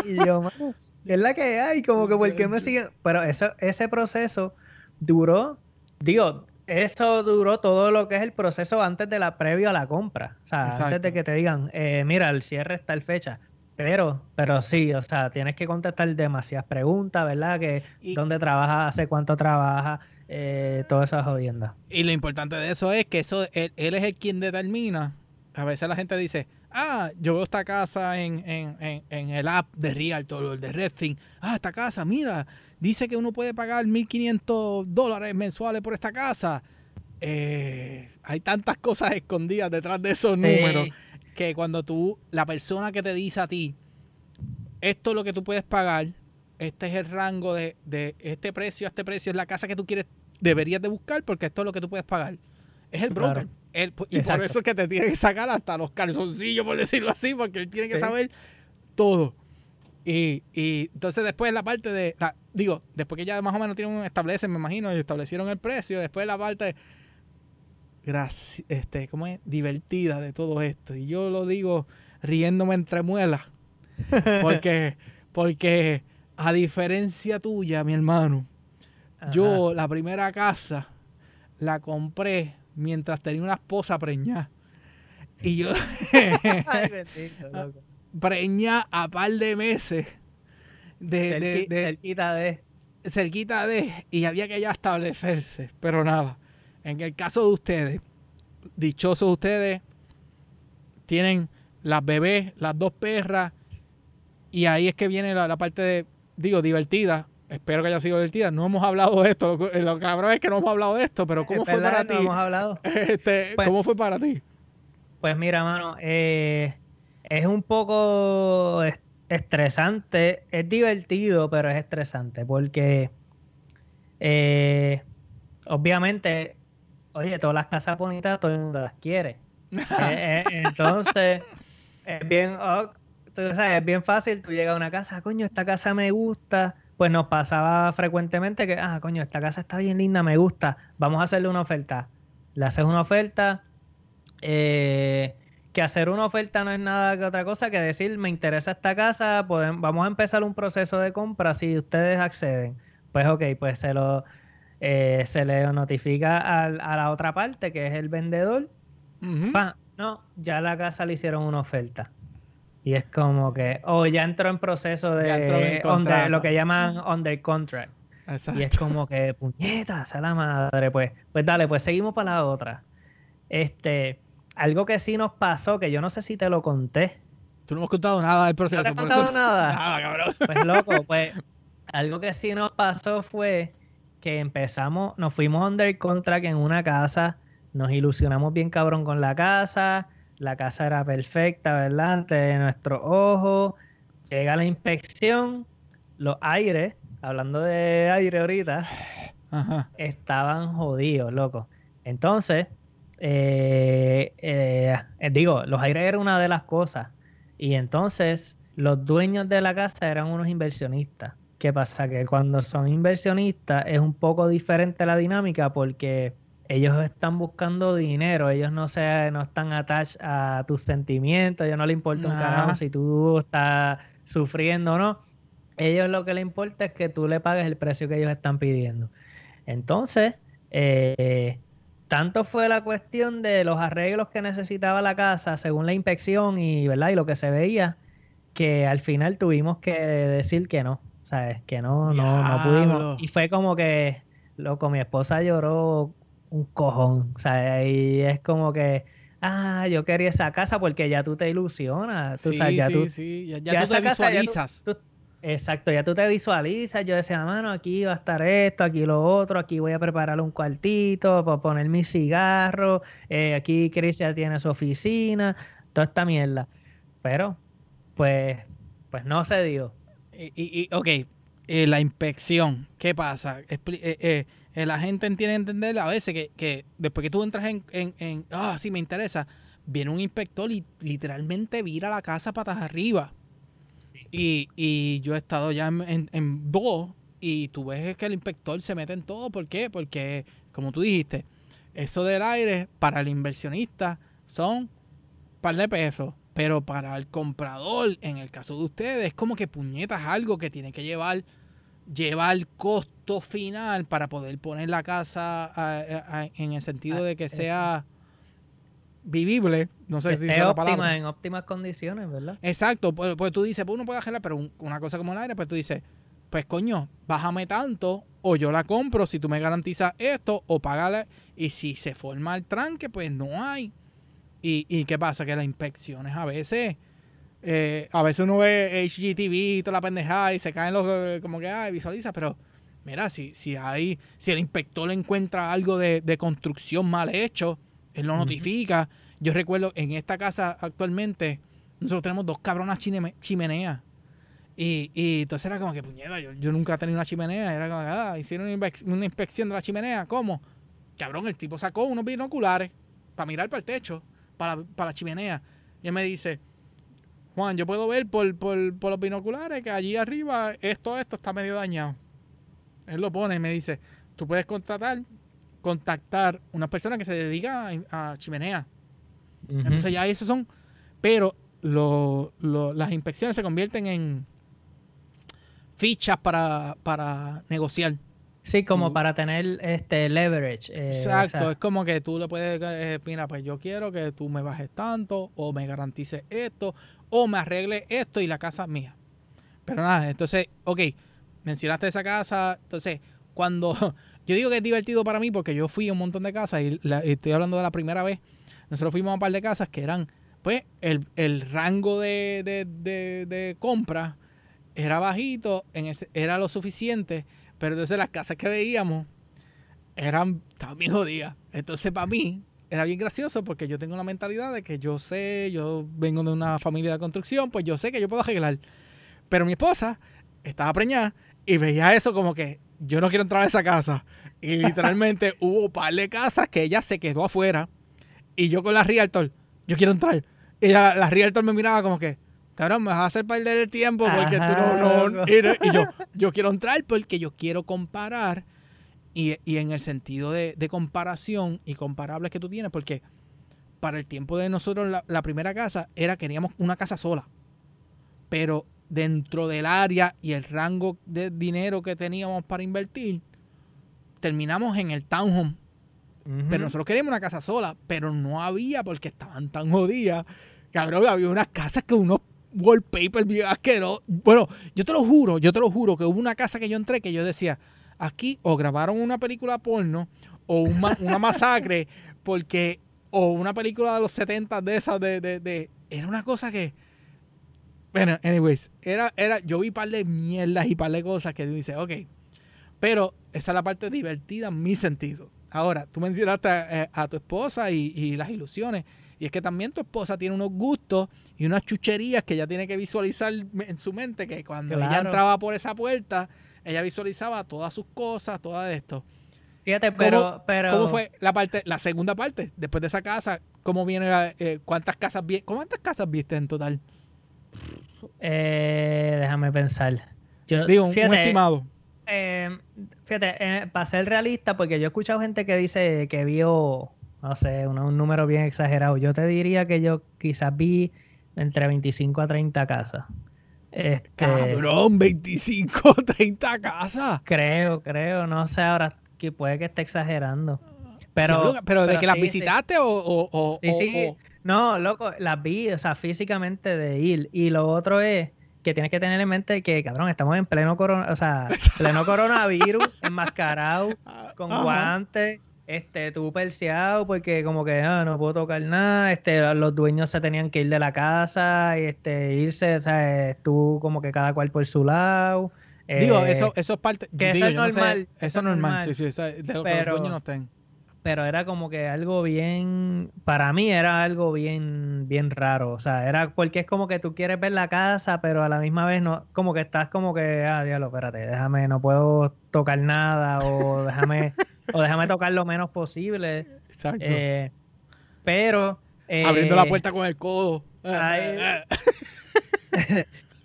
Y yo, mano, es la que hay, como que, ¿por qué me siguen? Pero eso, ese proceso duró, digo, eso duró todo lo que es el proceso antes de la previo a la compra. O sea, antes de que te digan, eh, mira, el cierre está el fecha. Pero, pero sí, o sea, tienes que contestar demasiadas preguntas, ¿verdad? Que dónde trabaja, hace cuánto trabaja, eh, todas esas jodiendas. Y lo importante de eso es que eso él, es el quien determina. A veces la gente dice, ah, yo veo esta casa en, en, en, el app de Realtor o el de Redfin. Ah, esta casa, mira, dice que uno puede pagar 1.500 dólares mensuales por esta casa. Eh, hay tantas cosas escondidas detrás de esos números que cuando tú, la persona que te dice a ti, esto es lo que tú puedes pagar, este es el rango de, este precio a este precio, es la casa que tú quieres, deberías de buscar porque esto es lo que tú puedes pagar. Es el broker. y por eso es que te tiene que sacar hasta los calzoncillos, por decirlo así, porque él tiene que saber todo. Y, entonces después la parte de, la, digo, después que ya más o menos tienen, establecen, me imagino, establecieron el precio, después la parte de, este, ¿cómo es? divertida de todo esto. Y yo lo digo riéndome entre muelas. Porque, porque a diferencia tuya, mi hermano, yo la primera casa la compré mientras tenía una esposa preñada. Y yo preñada a par de meses. De, cerquita de. Cerquita de. Y había que ya establecerse. Pero nada. En el caso de ustedes, dichosos ustedes, tienen las bebés, las dos perras, y ahí es que viene la, parte de, digo, divertida. Espero que haya sido divertida. No hemos hablado de esto. Lo, cabrón es que no hemos hablado de esto, pero ¿cómo fue para ti? hemos hablado. Este, pues ¿Cómo fue para ti? Pues mira, mano, eh, es un poco estresante. Es divertido, pero es estresante porque eh, obviamente oye, todas las casas bonitas todo el mundo las quiere. Eh, eh, entonces, es bien, oh, es bien fácil, tú llegas a una casa, coño, esta casa me gusta. Pues nos pasaba frecuentemente que, ah, coño, esta casa está bien linda, me gusta, vamos a hacerle una oferta. Le haces una oferta, eh, que hacer una oferta no es nada que otra cosa que decir, me interesa esta casa, vamos a empezar un proceso de compra si ustedes acceden. Pues ok, pues se lo eh, se le notifica a, la otra parte, que es el vendedor, no, ya la casa le hicieron una oferta. Y es como que, o oh, ya entró en proceso de lo que llaman under contract. Y es como que, puñetas, a la madre, pues. Pues dale, pues seguimos para la otra. Este, algo que sí nos pasó, que yo no sé si te lo conté. Tú no has contado nada del proceso. No te he contado nada. Nada, cabrón. Pues loco, pues algo que sí nos pasó fue que empezamos, nos fuimos under contract en una casa, nos ilusionamos bien cabrón con la casa, la casa era perfecta, ¿verdad? Ante nuestros ojos, llega la inspección, los aires, hablando de aire ahorita, estaban jodidos, loco. Entonces, eh, eh, digo, los aires eran una de las cosas. Y entonces, los dueños de la casa eran unos inversionistas. ¿Qué pasa? Que cuando son inversionistas es un poco diferente la dinámica porque ellos están buscando dinero, ellos no se, no están attached a tus sentimientos, a ellos no les importa un carajo si tú estás sufriendo o no. Ellos lo que les importa es que tú le pagues el precio que ellos están pidiendo. Entonces, eh, tanto fue la cuestión de los arreglos que necesitaba la casa según la inspección y, ¿verdad? y lo que se veía, que al final tuvimos que decir que no. ¿Sabes? Que no, no, no pudimos. Y fue como que, loco, mi esposa lloró un cojón, ¿sabes? Y es como que, ah, yo quería esa casa porque ya tú te ilusionas, tú sabes, ya sí, tú, sí, ya, tú te visualizas. exacto, ya tú te visualizas, yo decía, mano, aquí va a estar esto, aquí lo otro, aquí voy a preparar un cuartito para poner mis cigarros, eh, aquí Chris ya tiene su oficina, toda esta mierda. Pero, pues, pues no se dio. Y, y, ok, eh, la inspección, ¿qué pasa? Eh, eh, la gente tiene que entender a veces que, después que tú entras en, en, ah, sí, me interesa, viene un inspector y literalmente vira la casa patas arriba. Y, y, yo he estado ya en, en, dos y tú ves que el inspector se mete en todo. ¿Por qué? Porque, como tú dijiste, eso del aire para el inversionista son un par de pesos. Pero para el comprador, en el caso de ustedes, es como que puñetas algo que tiene que llevar, llevar costo final para poder poner la casa en el sentido de que sea vivible. No sé si es la palabra. en óptimas condiciones, ¿verdad? Exacto. Pues, pues tú dices, pues uno puede arreglar, pero una cosa como el aire, pues tú dices, pues coño, bájame tanto o yo la compro si tú me garantizas esto o págale. Y si se forma el tranque, pues no hay. Y, y qué pasa? Que las inspecciones a veces, eh, a veces uno ve HGTV y toda la pendejada y se caen los, eh, como que, ay, visualiza, pero mira, si, si hay, si el inspector encuentra algo de, construcción mal hecho, él lo notifica. Yo recuerdo en esta casa actualmente, nosotros tenemos dos cabronas chimeneas. Y, y entonces era como que, puñeta, yo, yo nunca he tenido una chimenea. Era como, ah, hicieron una, inspección de la chimenea. ¿Cómo? Cabrón, el tipo sacó unos binoculares para mirar para el techo para, la chimenea. Y él me dice, Juan, yo puedo ver por, los binoculares que allí arriba esto, esto está medio dañado. Él lo pone y me dice, tú puedes contratar, contactar una persona que se dedica a, chimenea. Entonces ya esos son, pero las inspecciones se convierten en fichas para, para negociar. Sí, como para tener este leverage. Eh, Exacto, es como que tú le puedes, eh, mira, pues yo quiero que tú me bajes tanto, o me garantices esto, o me arregle esto y la casa es mía. Pero nada, entonces, ok, mencionaste esa casa, entonces, cuando yo digo que es divertido para mí, porque yo fui a un montón de casas y, estoy hablando de la primera vez, nosotros fuimos a un par de casas que eran, pues, el, rango de, de, de compra era bajito, en ese, era lo suficiente pero entonces las casas que veíamos eran también jodidas. Entonces para mí era bien gracioso porque yo tengo la mentalidad de que yo sé, yo vengo de una familia de construcción, pues yo sé que yo puedo arreglar. Pero mi esposa estaba preñada y veía eso como que yo no quiero entrar a esa casa. Y literalmente hubo un par de casas que ella se quedó afuera y yo con la Realtor, yo quiero entrar. Y la, la Realtor me miraba como que, cabrón, me vas a hacer perder el tiempo porque tú no, no y, yo, yo quiero entrar porque yo quiero comparar y, en el sentido de, comparación y comparables que tú tienes, porque para el tiempo de nosotros la, primera casa era queríamos una casa sola, pero dentro del área y el rango de dinero que teníamos para invertir, terminamos en el townhome. Pero nosotros queríamos una casa sola, pero no había porque estaban tan jodidas. Cabrón, había unas casas que unos wallpaper bien asquerosos. Bueno, yo te lo juro, yo te lo juro que hubo una casa que yo entré que yo decía, aquí o grabaron una película porno o una masacre porque o una película de los 70 de esas de, de, era una cosa que bueno, anyways, era, era, yo vi par de mierdas y par de cosas que dice, ok, pero esa es la parte divertida en mi sentido. Ahora, tú mencionaste a, eh, tu esposa y, las ilusiones. Y es que también tu esposa tiene unos gustos y unas chucherías que ella tiene que visualizar en su mente, que cuando ella entraba por esa puerta, ella visualizaba todas sus cosas, todo esto. Fíjate, pero ¿Cómo, pero... ¿Cómo fue la parte, la segunda parte? Después de esa casa, ¿cómo viene eh, cuántas casas cuántas casas viste en total? Eh, déjame pensar. Yo, Digo, un estimado. Eh, fíjate, para ser realista, porque yo he escuchado gente que dice que vio, no sé, un, número bien exagerado. Yo te diría que yo quizás vi entre 25 a 30 casas. Este, Cabrón, 25 30 casas. Creo, creo, no sé ahora que puede que esté exagerando. Pero, pero, de que las visitaste o, o, sí, sí. No, loco, las vi, o sea, físicamente de ir. Y lo otro es que tienes que tener en mente que, cabrón, estamos en pleno corona, o sea, pleno coronavirus, enmascarado, con guantes, este, tú perseado, porque como que ah, no puedo tocar nada, este, los dueños se tenían que ir de la casa, y este, irse, o sea, tú como que cada cual por su lado. Digo, eso, eh, eso es parte. Que eso es normal. eso es normal, sí, sí, de que los dueños no estén pero era como que algo bien, para mí era algo bien, bien raro, o sea, era porque es como que tú quieres ver la casa, pero a la misma vez no, como que estás como que, ah, diablo, espérate, déjame, no puedo tocar nada, o déjame, o déjame tocar lo menos posible. Exacto. Eh, pero... Abriendo la eh, puerta con el codo.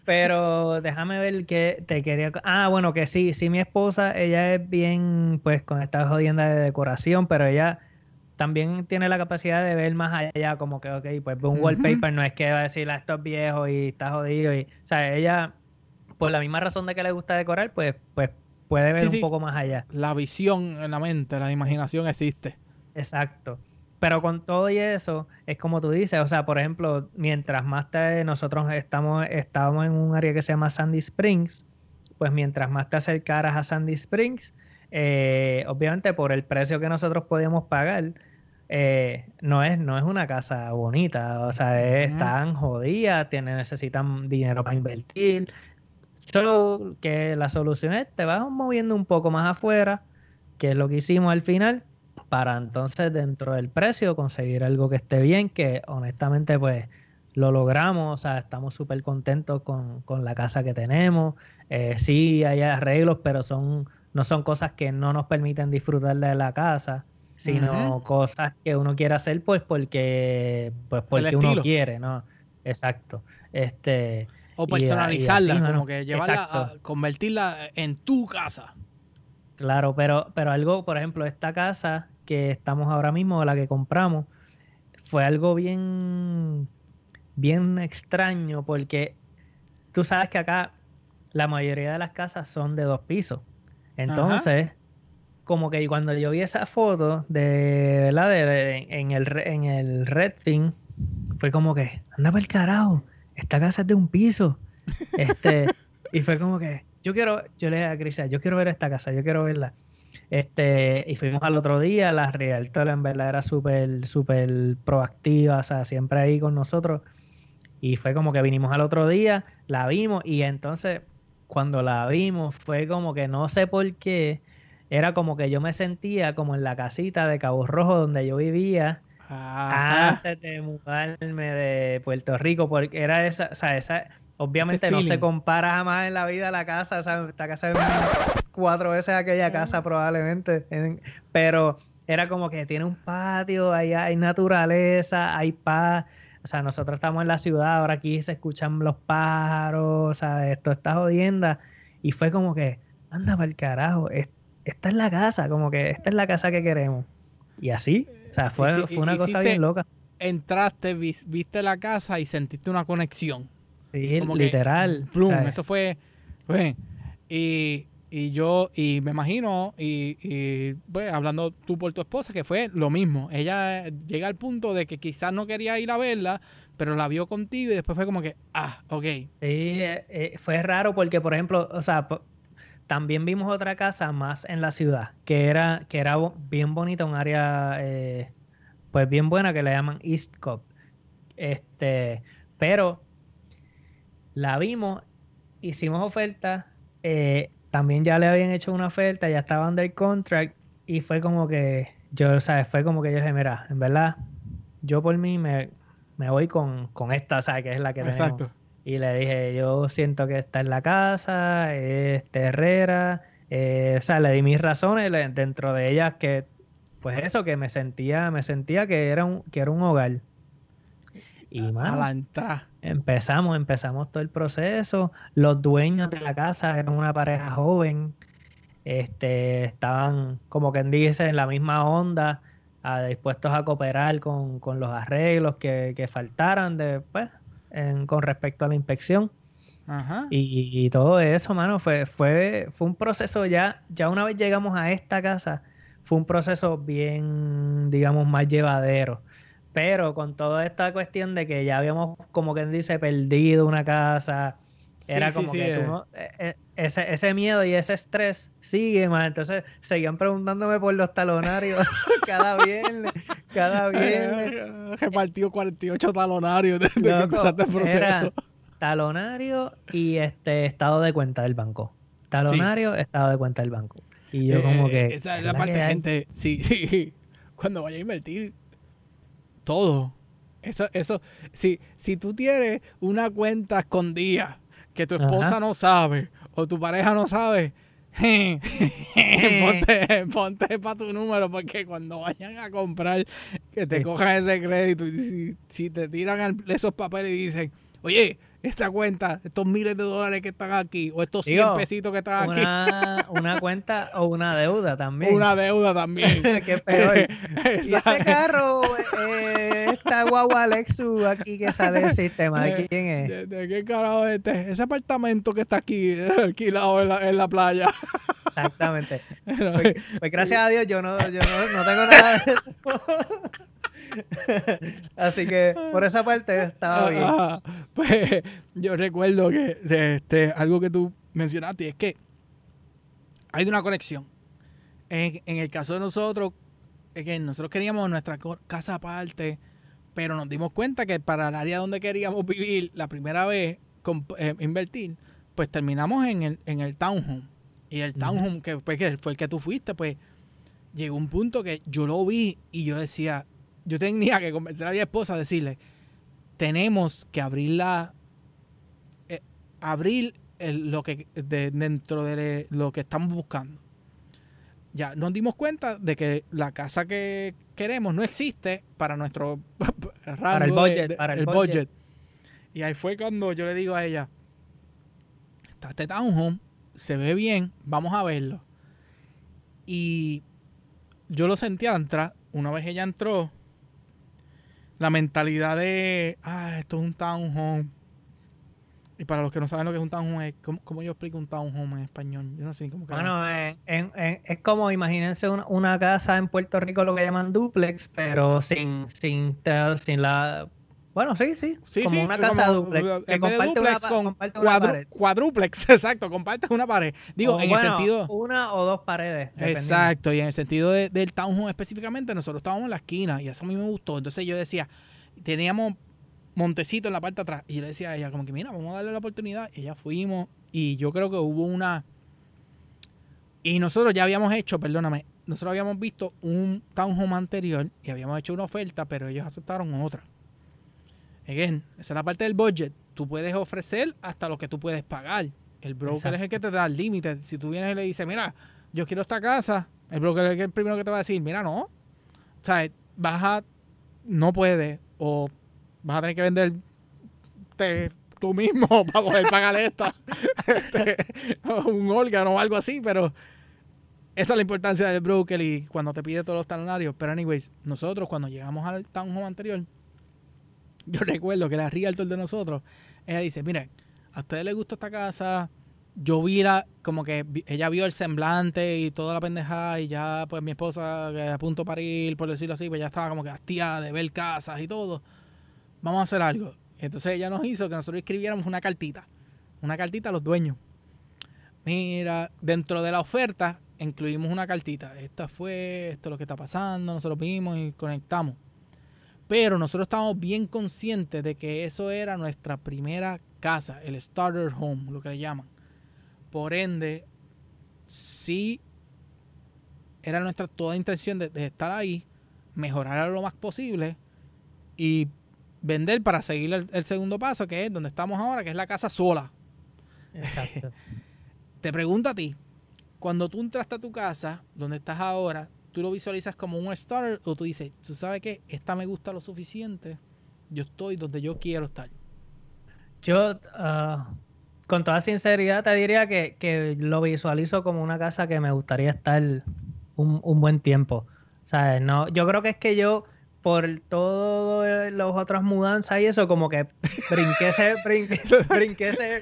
Pero déjame ver que te quería. Ah, bueno, que sí, sí, mi esposa, ella es bien, pues, con esta jodienda de decoración, pero ella también tiene la capacidad de ver más allá, como que, ok, pues un wallpaper no es que va a decir, ah, esto es viejo y está jodido. Y, o sea, ella, por la misma razón de que le gusta decorar, pues, pues puede ver un poco más allá. La visión en la mente, la imaginación existe. Exacto. Pero con todo y eso, es como tú dices, o sea, por ejemplo, mientras más te, nosotros estamos, estábamos en un área que se llama Sandy Springs, pues mientras más te acercaras a Sandy Springs, eh, obviamente por el precio que nosotros podíamos pagar, eh, no, es, no es una casa bonita, o sea, están jodidas, tienen, necesitan dinero para invertir. Solo que la solución es, te vas moviendo un poco más afuera, que es lo que hicimos al final, para entonces dentro del precio conseguir algo que esté bien, que honestamente pues lo logramos, o sea, estamos súper contentos con, la casa que tenemos. Eh, sí hay arreglos, pero son no son cosas que no nos permiten disfrutar de la casa, sino cosas que uno quiere hacer pues porque pues porque uno quiere, ¿no? Exacto. Este o personalizarla, como que llevarla a convertirla en tu casa. Claro, pero pero algo, por ejemplo, esta casa que estamos ahora mismo, la que compramos, fue algo bien, bien extraño porque tú sabes que acá la mayoría de las casas son de dos pisos. Entonces, como que cuando yo vi esa foto de, la De, en, el, en el Red Thing, fue como que, anda para el carajo, esta casa es de un piso. Este, y fue como que, yo quiero, yo le dije a Cris, yo quiero ver esta casa, yo quiero verla. Este, y fuimos al otro día, la Realtor en verdad era súper, súper proactiva, o sea, siempre ahí con nosotros. Y fue como que vinimos al otro día, la vimos y entonces cuando la vimos fue como que no sé por qué, era como que yo me sentía como en la casita de Cabo Rojo donde yo vivía antes de mudarme de Puerto Rico, porque era esa, o sea, esa, Obviamente no se compara jamás en la vida la casa, o sea, esta casa es cuatro veces aquella casa probablemente, pero era como que tiene un patio, hay, hay naturaleza, hay paz, o sea, nosotros estamos en la ciudad, ahora aquí se escuchan los pájaros, o sea, esto está jodienda, y fue como que, anda para el carajo, esta es la casa, como que esta es la casa que queremos. Y así, o sea, fue, fue una cosa bien loca. Entraste, viste la casa y sentiste una conexión Sí, literal. plum, eso fue, Y Y yo, y me imagino, y, y pues hablando tú por tu esposa, que fue lo mismo. Ella llega al punto de que quizás no quería ir a verla, pero la vio contigo y después fue como que, ah, ok. Sí, eh, eh, fue raro porque, por ejemplo, o sea, también vimos otra casa más en la ciudad, que era, que era bien bonita, un área eh, pues bien buena que le llaman East Cop. Este, pero la vimos, hicimos oferta, también ya le habían hecho una oferta, ya estaba under contract y fue como que yo, ¿sabes? Fue como que yo dije, mira, en verdad, yo por mí me, me voy con, con esta, ¿sabes? Que es la que Exacto. Y le dije, yo siento que está en la casa, es terrera, eh, o sea, le di mis razones dentro de ellas que, pues eso, que me sentía, me sentía que era un, que era un hogar. Y más. Empezamos, empezamos todo el proceso. Los dueños de la casa eran una pareja joven. Este, estaban, como quien dice, en la misma onda dispuestos a cooperar con, los arreglos que, que faltaran después con respecto a la inspección. Y, todo eso, mano, fue, fue, fue un proceso ya, ya una vez llegamos a esta casa, fue un proceso bien, digamos, más llevadero. Pero con toda esta cuestión de que ya habíamos, como quien dice, perdido una casa, era como que tú no, eh, eh, ese, ese miedo y ese estrés sigue más. Entonces seguían preguntándome por los talonarios cada viernes, cada viernes. Repartido 48 talonarios desde que empezaste el proceso. talonario y este estado de cuenta del banco. Talonario, estado de cuenta del banco. Y yo como eh, que... Esa es la parte de gente, sí, sí. Cuando vaya a invertir, todo. Eso, eso, si, si tú tienes una cuenta escondida que tu esposa no sabe o tu pareja no sabe, ponte, ponte para tu número porque cuando vayan a comprar, que te cojan ese crédito y si, te tiran esos papeles y dicen, oye, esta cuenta, estos miles de dólares que están aquí, o estos 100 pesitos que están aquí. Una cuenta o una deuda también. Una deuda también. Qué peor. y este carro, eh, esta guagua Lexus aquí que sale del sistema, ¿de quién es? ¿De, qué carajo es este? Ese apartamento que está aquí, alquilado en la, en la playa. Exactamente. Pues, pues, gracias a Dios yo no, yo no, no tengo nada de eso. Así que por esa parte estaba bien. pues yo recuerdo que este, algo que tú mencionaste es que hay una conexión. En, el caso de nosotros, es que nosotros queríamos nuestra casa aparte, pero nos dimos cuenta que para el área donde queríamos vivir la primera vez, eh, invertir, pues terminamos en el, en el townhome. Y el townhome, que, pues, que fue el que tú fuiste, pues llegó un punto que yo lo vi y yo decía, yo tenía que convencer a mi esposa a decirle, tenemos que abrir la, eh, abrir lo que dentro de lo que estamos buscando. Ya nos dimos cuenta de que la casa que queremos no existe para nuestro rango para el budget, para el, budget. Y ahí fue cuando yo le digo a ella, está este townhome, se ve bien, vamos a verlo. Y yo lo sentí entrar, una vez ella entró, la mentalidad de, ah, esto es un townhome. Y para los que no saben lo que es un townhome, ¿cómo, yo explico un townhome en español? Yo no sé cómo Bueno, es como, imagínense una, casa en Puerto Rico, lo que llaman duplex, pero sin, sin, sin la bueno, sí, sí. sí como una casa duplex. Que comparte una, con cuadruplex, exacto, compartes una pared. Digo, en el sentido. Una o dos paredes. Exacto, y en el sentido del townhome específicamente, nosotros estábamos en la esquina y eso a mí me gustó. Entonces yo decía, teníamos montecito en la parte de atrás. Y yo le decía a ella, como que mira, vamos a darle la oportunidad. Y ya fuimos. Y yo creo que hubo una. Y nosotros ya habíamos hecho, perdóname, nosotros habíamos visto un townhome anterior y habíamos hecho una oferta, pero ellos aceptaron otra. Again, esa es la parte del budget. Tú puedes ofrecer hasta lo que tú puedes pagar. El broker es el que te da el límite. Si tú vienes y le dices, mira, yo quiero esta casa, el broker es el primero que te va a decir, mira, no. O sea, vas a, no puedes, o vas a tener que vender tú mismo para poder pagar esta, este, un órgano o algo así, pero esa es la importancia del broker y cuando te pide todos los talonarios. Pero, anyways, nosotros cuando llegamos al townhome anterior, yo recuerdo que la realtor de nosotros, ella dice, mire, a ustedes les gusta esta casa, yo vi la, como que ella vio el semblante y toda la pendejada y ya pues mi esposa que a punto para ir, por decirlo así, pues ya estaba como que hastiada de ver casas y todo. Vamos a hacer algo. Entonces ella nos hizo que nosotros escribiéramos una cartita. Una cartita a los dueños. Mira, dentro de la oferta incluimos una cartita. Esta fue, esto es lo que está pasando, nosotros vimos y conectamos. Pero nosotros estamos bien conscientes de que eso era nuestra primera casa, el starter home, lo que le llaman. Por ende, sí era nuestra toda intención de, estar ahí, mejorar lo más posible y vender para seguir el, segundo paso, que es donde estamos ahora, que es la casa sola. Exacto. Te pregunto a ti, cuando tú entraste a tu casa, donde estás ahora, ¿tú lo visualizas como un starter o tú dices, tú sabes que esta me gusta lo suficiente, yo estoy donde yo quiero estar? Yo, uh, con toda sinceridad te diría que, lo visualizo como una casa que me gustaría estar un, buen tiempo. ¿Sabes? No, yo creo que es que yo, por todas las otras mudanzas y eso, como que brinqué ese, brinqué, ese,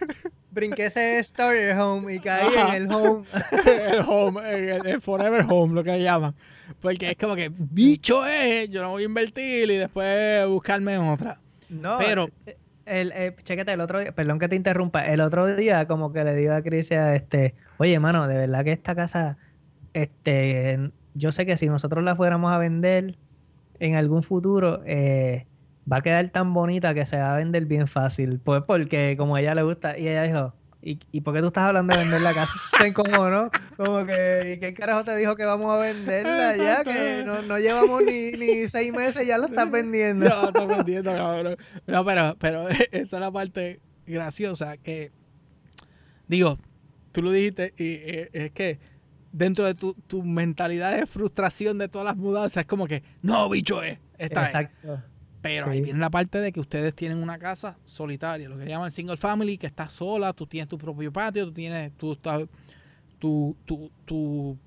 brinqué ese starter home y caí en el home. el home, el, forever home, lo que llaman. Porque es como que, bicho es, yo no voy a invertir y después buscarme otra. No, pero... Eh, el, eh, el otro día, perdón que te interrumpa, el otro día como que le digo a Crisia, este, oye, mano, de verdad que esta casa, este, yo sé que si nosotros la fuéramos a vender en algún futuro, eh, va a quedar tan bonita que se va a vender bien fácil, pues porque como a ella le gusta, y ella dijo, ¿Y, ¿Y por qué tú estás hablando de vender la casa? ¿Cómo no? Como que, ¿y qué carajo te dijo que vamos a venderla ya? Que no, no llevamos ni, ni, seis meses, ya la estás vendiendo. La estás vendiendo, cabrón. No, pero, pero esa es la parte graciosa que, digo, tú lo dijiste y eh, es que dentro de tu, tu mentalidad de frustración de todas las mudanzas es como que, no, bicho, es. Esta Exacto. Pero ahí viene la parte de que ustedes tienen una casa solitaria, lo que llaman single family, que está sola, tú tienes tu propio patio, tú tienes, tú estás, tu, tu, tu,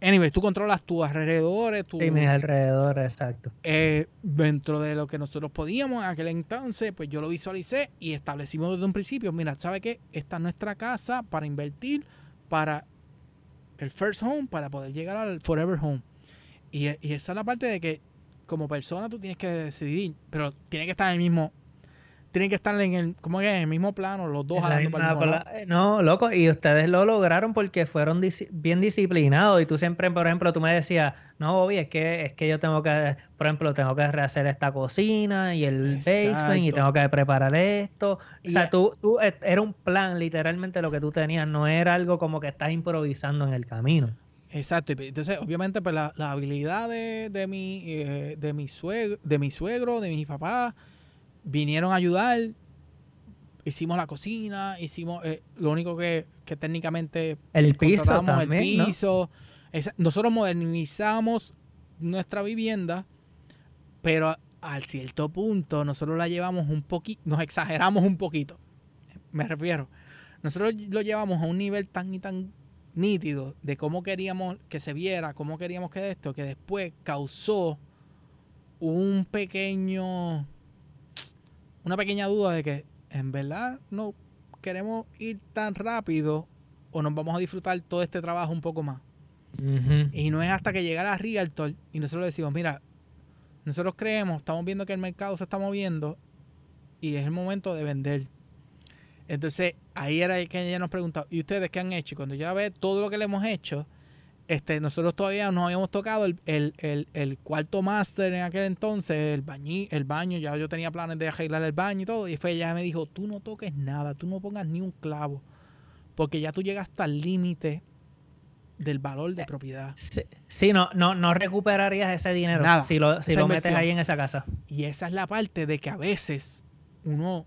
anyway, tú controlas tus alrededores. Tu, sí, mis alrededores, exacto. Eh, dentro de lo que nosotros podíamos en aquel entonces, pues yo lo visualicé y establecimos desde un principio, mira, ¿sabe qué? Esta es nuestra casa para invertir, para el first home, para poder llegar al forever home. Y, y esa es la parte de que como persona tú tienes que decidir, pero tiene que estar en el mismo tienen que estar en el, ¿cómo que en el mismo plano, los dos jalando para el mismo eh, No, loco, y ustedes lo lograron porque fueron bien disciplinados y tú siempre, por ejemplo, tú me decías, no, Bobby, es que, es que yo tengo que, por ejemplo, tengo que rehacer esta cocina y el basement y tengo que preparar esto. o sea, tú, tú, eh, era un plan, literalmente lo que tú tenías, no era algo como que estás improvisando en el camino. Exacto. Entonces, obviamente, pues la, la habilidad de, mi, eh, de, mi suegro, de mi suegro, de mis papás, vinieron a ayudar. Hicimos la cocina, hicimos eh, lo único que, técnicamente el piso, también, el piso. Nosotros modernizamos nuestra vivienda, pero al cierto punto nosotros la llevamos un poquito, nos exageramos un poquito. Me refiero. Nosotros lo llevamos a un nivel tan y tan nítido de cómo queríamos que se viera, cómo queríamos que esto, que después causó un pequeño, una pequeña duda de que en verdad no queremos ir tan rápido o nos vamos a disfrutar todo este trabajo un poco más. Y no es hasta que llega la Realtor y nosotros le decimos, mira, nosotros creemos, estamos viendo que el mercado se está moviendo y es el momento de vender. Entonces, ahí era que ella nos preguntaba, ¿y ustedes qué han hecho? Y cuando ya ve todo lo que le hemos hecho, este, nosotros todavía no habíamos tocado el, cuarto máster en aquel entonces, el, bañi, el baño, ya yo tenía planes de arreglar el baño y todo, y fue ella me dijo, tú no toques nada, tú no pongas ni un clavo, porque ya tú llegas hasta el límite del valor de propiedad. Sí, no, no, no recuperarías ese dinero si lo, si lo metes ahí en esa casa. Y esa es la parte de que a veces uno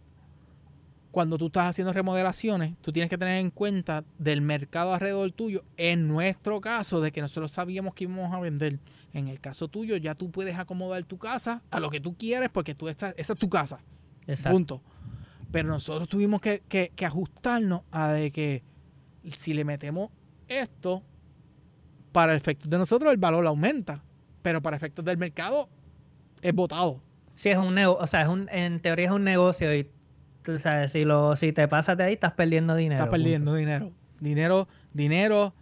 cuando tú estás haciendo remodelaciones, tú tienes que tener en cuenta del mercado alrededor tuyo. En nuestro caso, de que nosotros sabíamos que íbamos a vender. En el caso tuyo, ya tú puedes acomodar tu casa a lo que tú quieres porque tú estás, esa es tu casa. Exacto. Punto. Pero nosotros tuvimos que, que ajustarnos a de que si le metemos esto, para efectos de nosotros el valor aumenta. Pero para efectos del mercado es votado. Sí, es un negocio, o sea, es un, en teoría es un negocio y tú sabes, si, lo, si te pasas de ahí, estás perdiendo dinero. Estás perdiendo dinero. dinero, dinero,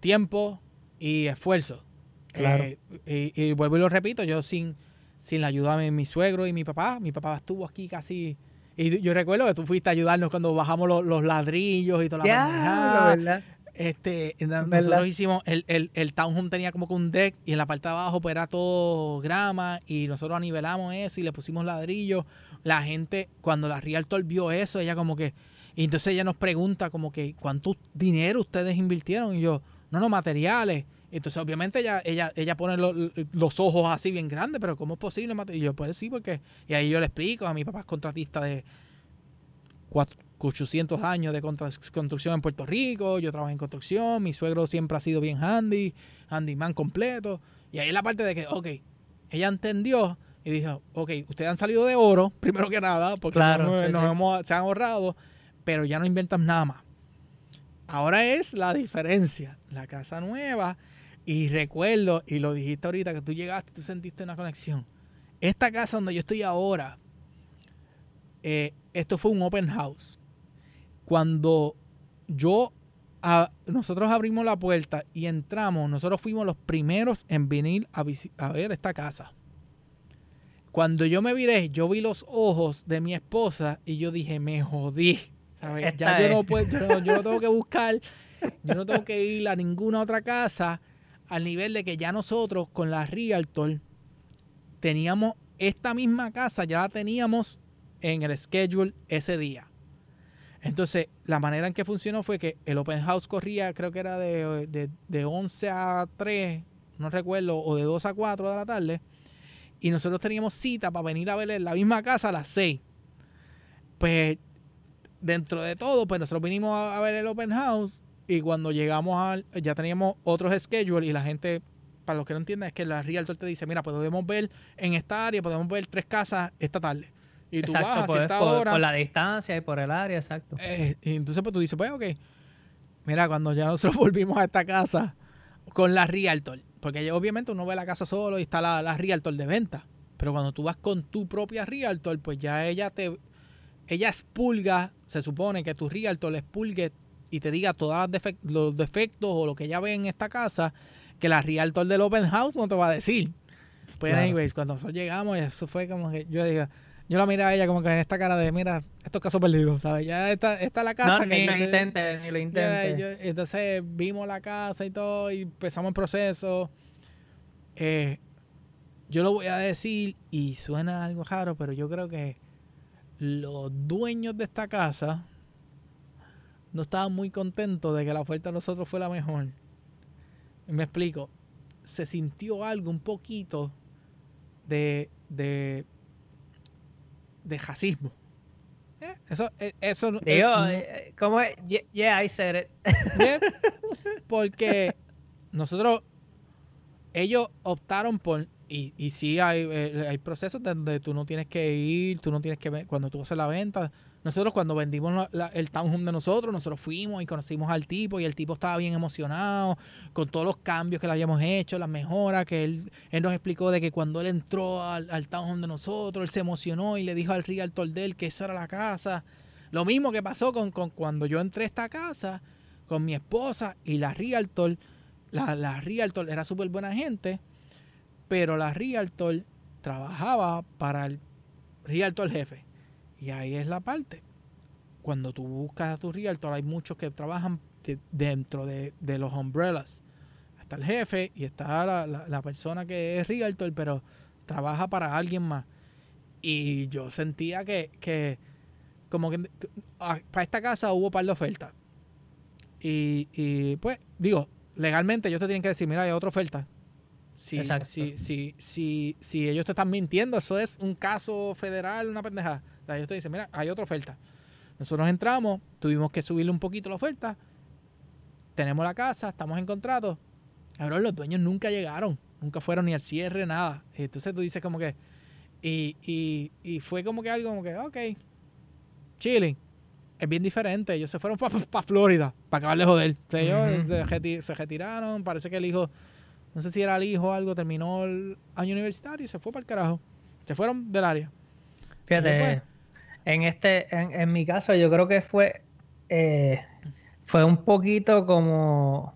tiempo y esfuerzo. Claro. Eh, y, vuelvo y lo repito, yo sin, sin la ayuda de mi suegro y mi papá, mi papá estuvo aquí casi... Y yo recuerdo que tú fuiste a ayudarnos cuando bajamos los, ladrillos y toda la ya, ¿verdad? Este, nosotros hicimos, el, el, el townhome tenía como que un deck y en la parte de abajo pues era todo grama y nosotros anivelamos eso y le pusimos ladrillos. La gente, cuando la Realtor vio eso, ella como que, y entonces ella nos pregunta como que, ¿cuánto dinero ustedes invirtieron? Y yo, no, no, materiales. Entonces, obviamente, ella, ella, ella pone los ojos así bien grandes, pero ¿cómo es posible? Y yo, pues sí, porque... Y ahí yo le explico, a mi papá es contratista de cuatro, 800 años de construcción en Puerto Rico, yo trabajo en construcción, mi suegro siempre ha sido bien handy, handyman completo. Y ahí es la parte de que, ok, ella entendió y dijo, ok, ustedes han salido de oro, primero que nada, porque nos, se han ahorrado, pero ya no inventan nada más. Ahora es la diferencia, la casa nueva, y recuerdo, y lo dijiste ahorita, que tú llegaste y tú sentiste una conexión. Esta casa donde yo estoy ahora, eh, esto fue un open house cuando yo nosotros abrimos la puerta y entramos, nosotros fuimos los primeros en venir a, a, ver esta casa. Cuando yo me viré, yo vi los ojos de mi esposa y yo dije, me jodí. Ya yo no, puedo, yo no, tengo que buscar, yo no tengo que ir a ninguna otra casa al nivel de que ya nosotros con la Realtor teníamos esta misma casa, ya la teníamos en el schedule ese día. Entonces, la manera en que funcionó fue que el open house corría, creo que era de, de, 11 a 3, no recuerdo, o de 2 a 4 de la tarde. Y nosotros teníamos cita para venir a ver la misma casa a las 6. Pues, dentro de todo, pues nosotros vinimos a, ver el open house. Y cuando llegamos al, ya teníamos otros schedules y la gente, para los que no entienden, es que la Realtor te dice, mira, podemos ver en esta área, podemos ver tres casas esta tarde. Y tú vas a cierta por, hora. Por la distancia y por el área, exacto. Eh, y entonces pues tú dices, pues ok, mira, cuando ya nosotros volvimos a esta casa con la Realtor, porque obviamente uno ve la casa solo y está la, la Realtor de venta, pero cuando tú vas con tu propia Realtor, pues ya ella te, ella expulga, se supone que tu Realtor expulgue y te diga todos los defectos o lo que ella ve en esta casa, que la Realtor del Open House no te va a decir. Pues, anyways, cuando nosotros llegamos, eso fue como que yo digo, yo la miré a ella como que en esta cara de, mira, estos casos perdidos, ¿sabes? Ya está, está la casa. No, ni lo intente, ni lo intente. entonces vimos la casa y todo y empezamos el proceso. Eh, yo lo voy a decir y suena algo raro, pero yo creo que los dueños de esta casa no estaban muy contentos de que la oferta de nosotros fue la mejor. Me explico. Se sintió algo un poquito de, de de racismo. Eh, eso, eh, eso Digo, eh, ¿cómo es? Yeah, I said it. porque nosotros, ellos optaron por, y, y sí hay, hay procesos donde tú no tienes que ir, tú no tienes que ver, cuando tú haces la venta, nosotros cuando vendimos el townhome de nosotros, nosotros fuimos y conocimos al tipo y el tipo estaba bien emocionado con todos los cambios que le habíamos hecho, las mejoras, que él, nos explicó de que cuando él entró al, al townhome de nosotros, él se emocionó y le dijo al realtor de él que esa era la casa. Lo mismo que pasó con, cuando yo entré a esta casa con mi esposa y la realtor. La, la realtor era súper buena gente, pero la realtor trabajaba para el realtor jefe. Y ahí es la parte. Cuando tú buscas a tu realtor, hay muchos que trabajan dentro de, los umbrellas. Está el jefe y está la, persona que es realtor, pero trabaja para alguien más. Y yo sentía que, como que ah, para esta casa hubo par de ofertas. Y, y, pues, digo, legalmente ellos te tienen que decir, mira, hay otra oferta. Si, si, si, si, si ellos te están mintiendo, eso es un caso federal, una pendejada ellos te dicen, mira, hay otra oferta. Nosotros entramos, tuvimos que subirle un poquito la oferta, tenemos la casa, estamos en contrato. Ahora los dueños nunca llegaron, nunca fueron ni al cierre, nada. Entonces tú dices como que, y, y, fue como que algo como que, ok, chilling. Es bien diferente. Ellos se fueron para Florida, para acabar de joder. ellos se, se, retiraron. Parece que el hijo, no sé si era el hijo o algo, terminó el año universitario y se fue para el carajo. Se fueron del área. Fíjate, en este, en, mi caso, yo creo que fue, eh, fue un poquito como,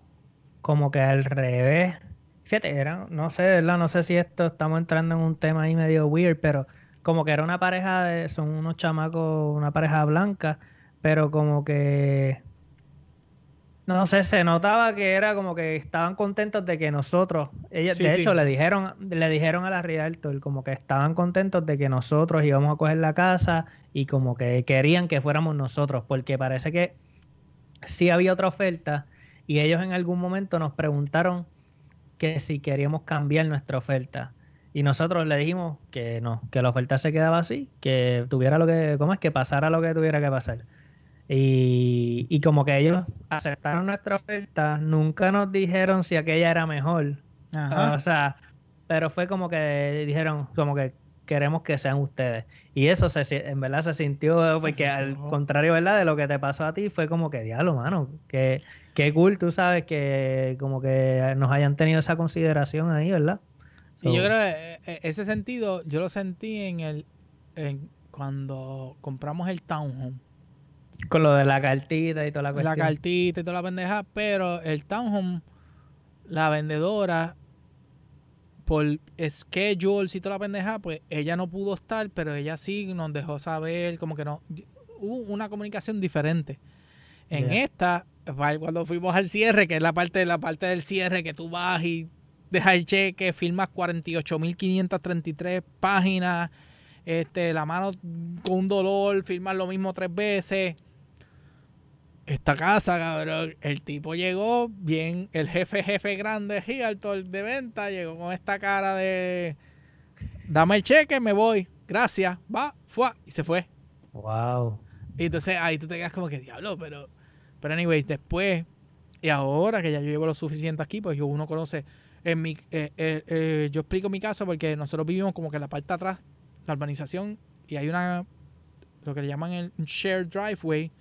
como que al revés. Fíjate, era, no sé, ¿verdad? No sé si esto estamos entrando en un tema ahí medio weird, pero como que era una pareja de, son unos chamacos, una pareja blanca, pero como que no sé, se notaba que era como que estaban contentos de que nosotros, ellos, de hecho, le dijeron, le dijeron a la Realtor como que estaban contentos de que nosotros íbamos a coger la casa y como que querían que fuéramos nosotros, porque parece que sí había otra oferta y ellos en algún momento nos preguntaron que si queríamos cambiar nuestra oferta. Y nosotros le dijimos que no, que la oferta se quedaba así, que tuviera lo que, ¿cómo es? Que pasara lo que tuviera que pasar. Y, como que ellos aceptaron nuestra oferta, nunca nos dijeron si aquella era mejor. O sea, pero fue como que dijeron, como que queremos que sean ustedes. Y eso se, en verdad se sintió, porque al contrario, ¿verdad? De lo que te pasó a ti, fue como que, diablo, mano, que, qué cool, tú sabes, que como que nos hayan tenido esa consideración ahí, ¿verdad? Y yo creo que eh, eh, ese sentido, yo lo sentí en el, en cuando compramos el townhome. Con lo de la cartita y toda la cuestión. La cartita y toda la pendeja, pero el townhome, la vendedora, por schedules y toda la pendeja, pues ella no pudo estar, pero ella sí nos dejó saber, como que no. Hubo una comunicación diferente. En esta, cuando fuimos al cierre, que es la parte, la parte del cierre, que tú vas y dejas el cheque, firmas 48.533 páginas, este, la mano con un dolor, firmas lo mismo tres veces esta casa, cabrón, el tipo llegó bien, el jefe, jefe grande, Realtor de venta, llegó con esta cara de, dame el cheque, me voy, gracias, va, fue, y se fue. Wow. Y entonces ahí tú te quedas como que, diablo, pero, pero anyways, después, y ahora que ya yo llevo lo suficiente aquí, pues yo uno conoce, en mi, eh, eh, eh, yo explico mi caso porque nosotros vivimos como que en la parte de atrás, la urbanización, y hay una, lo que le llaman el shared driveway,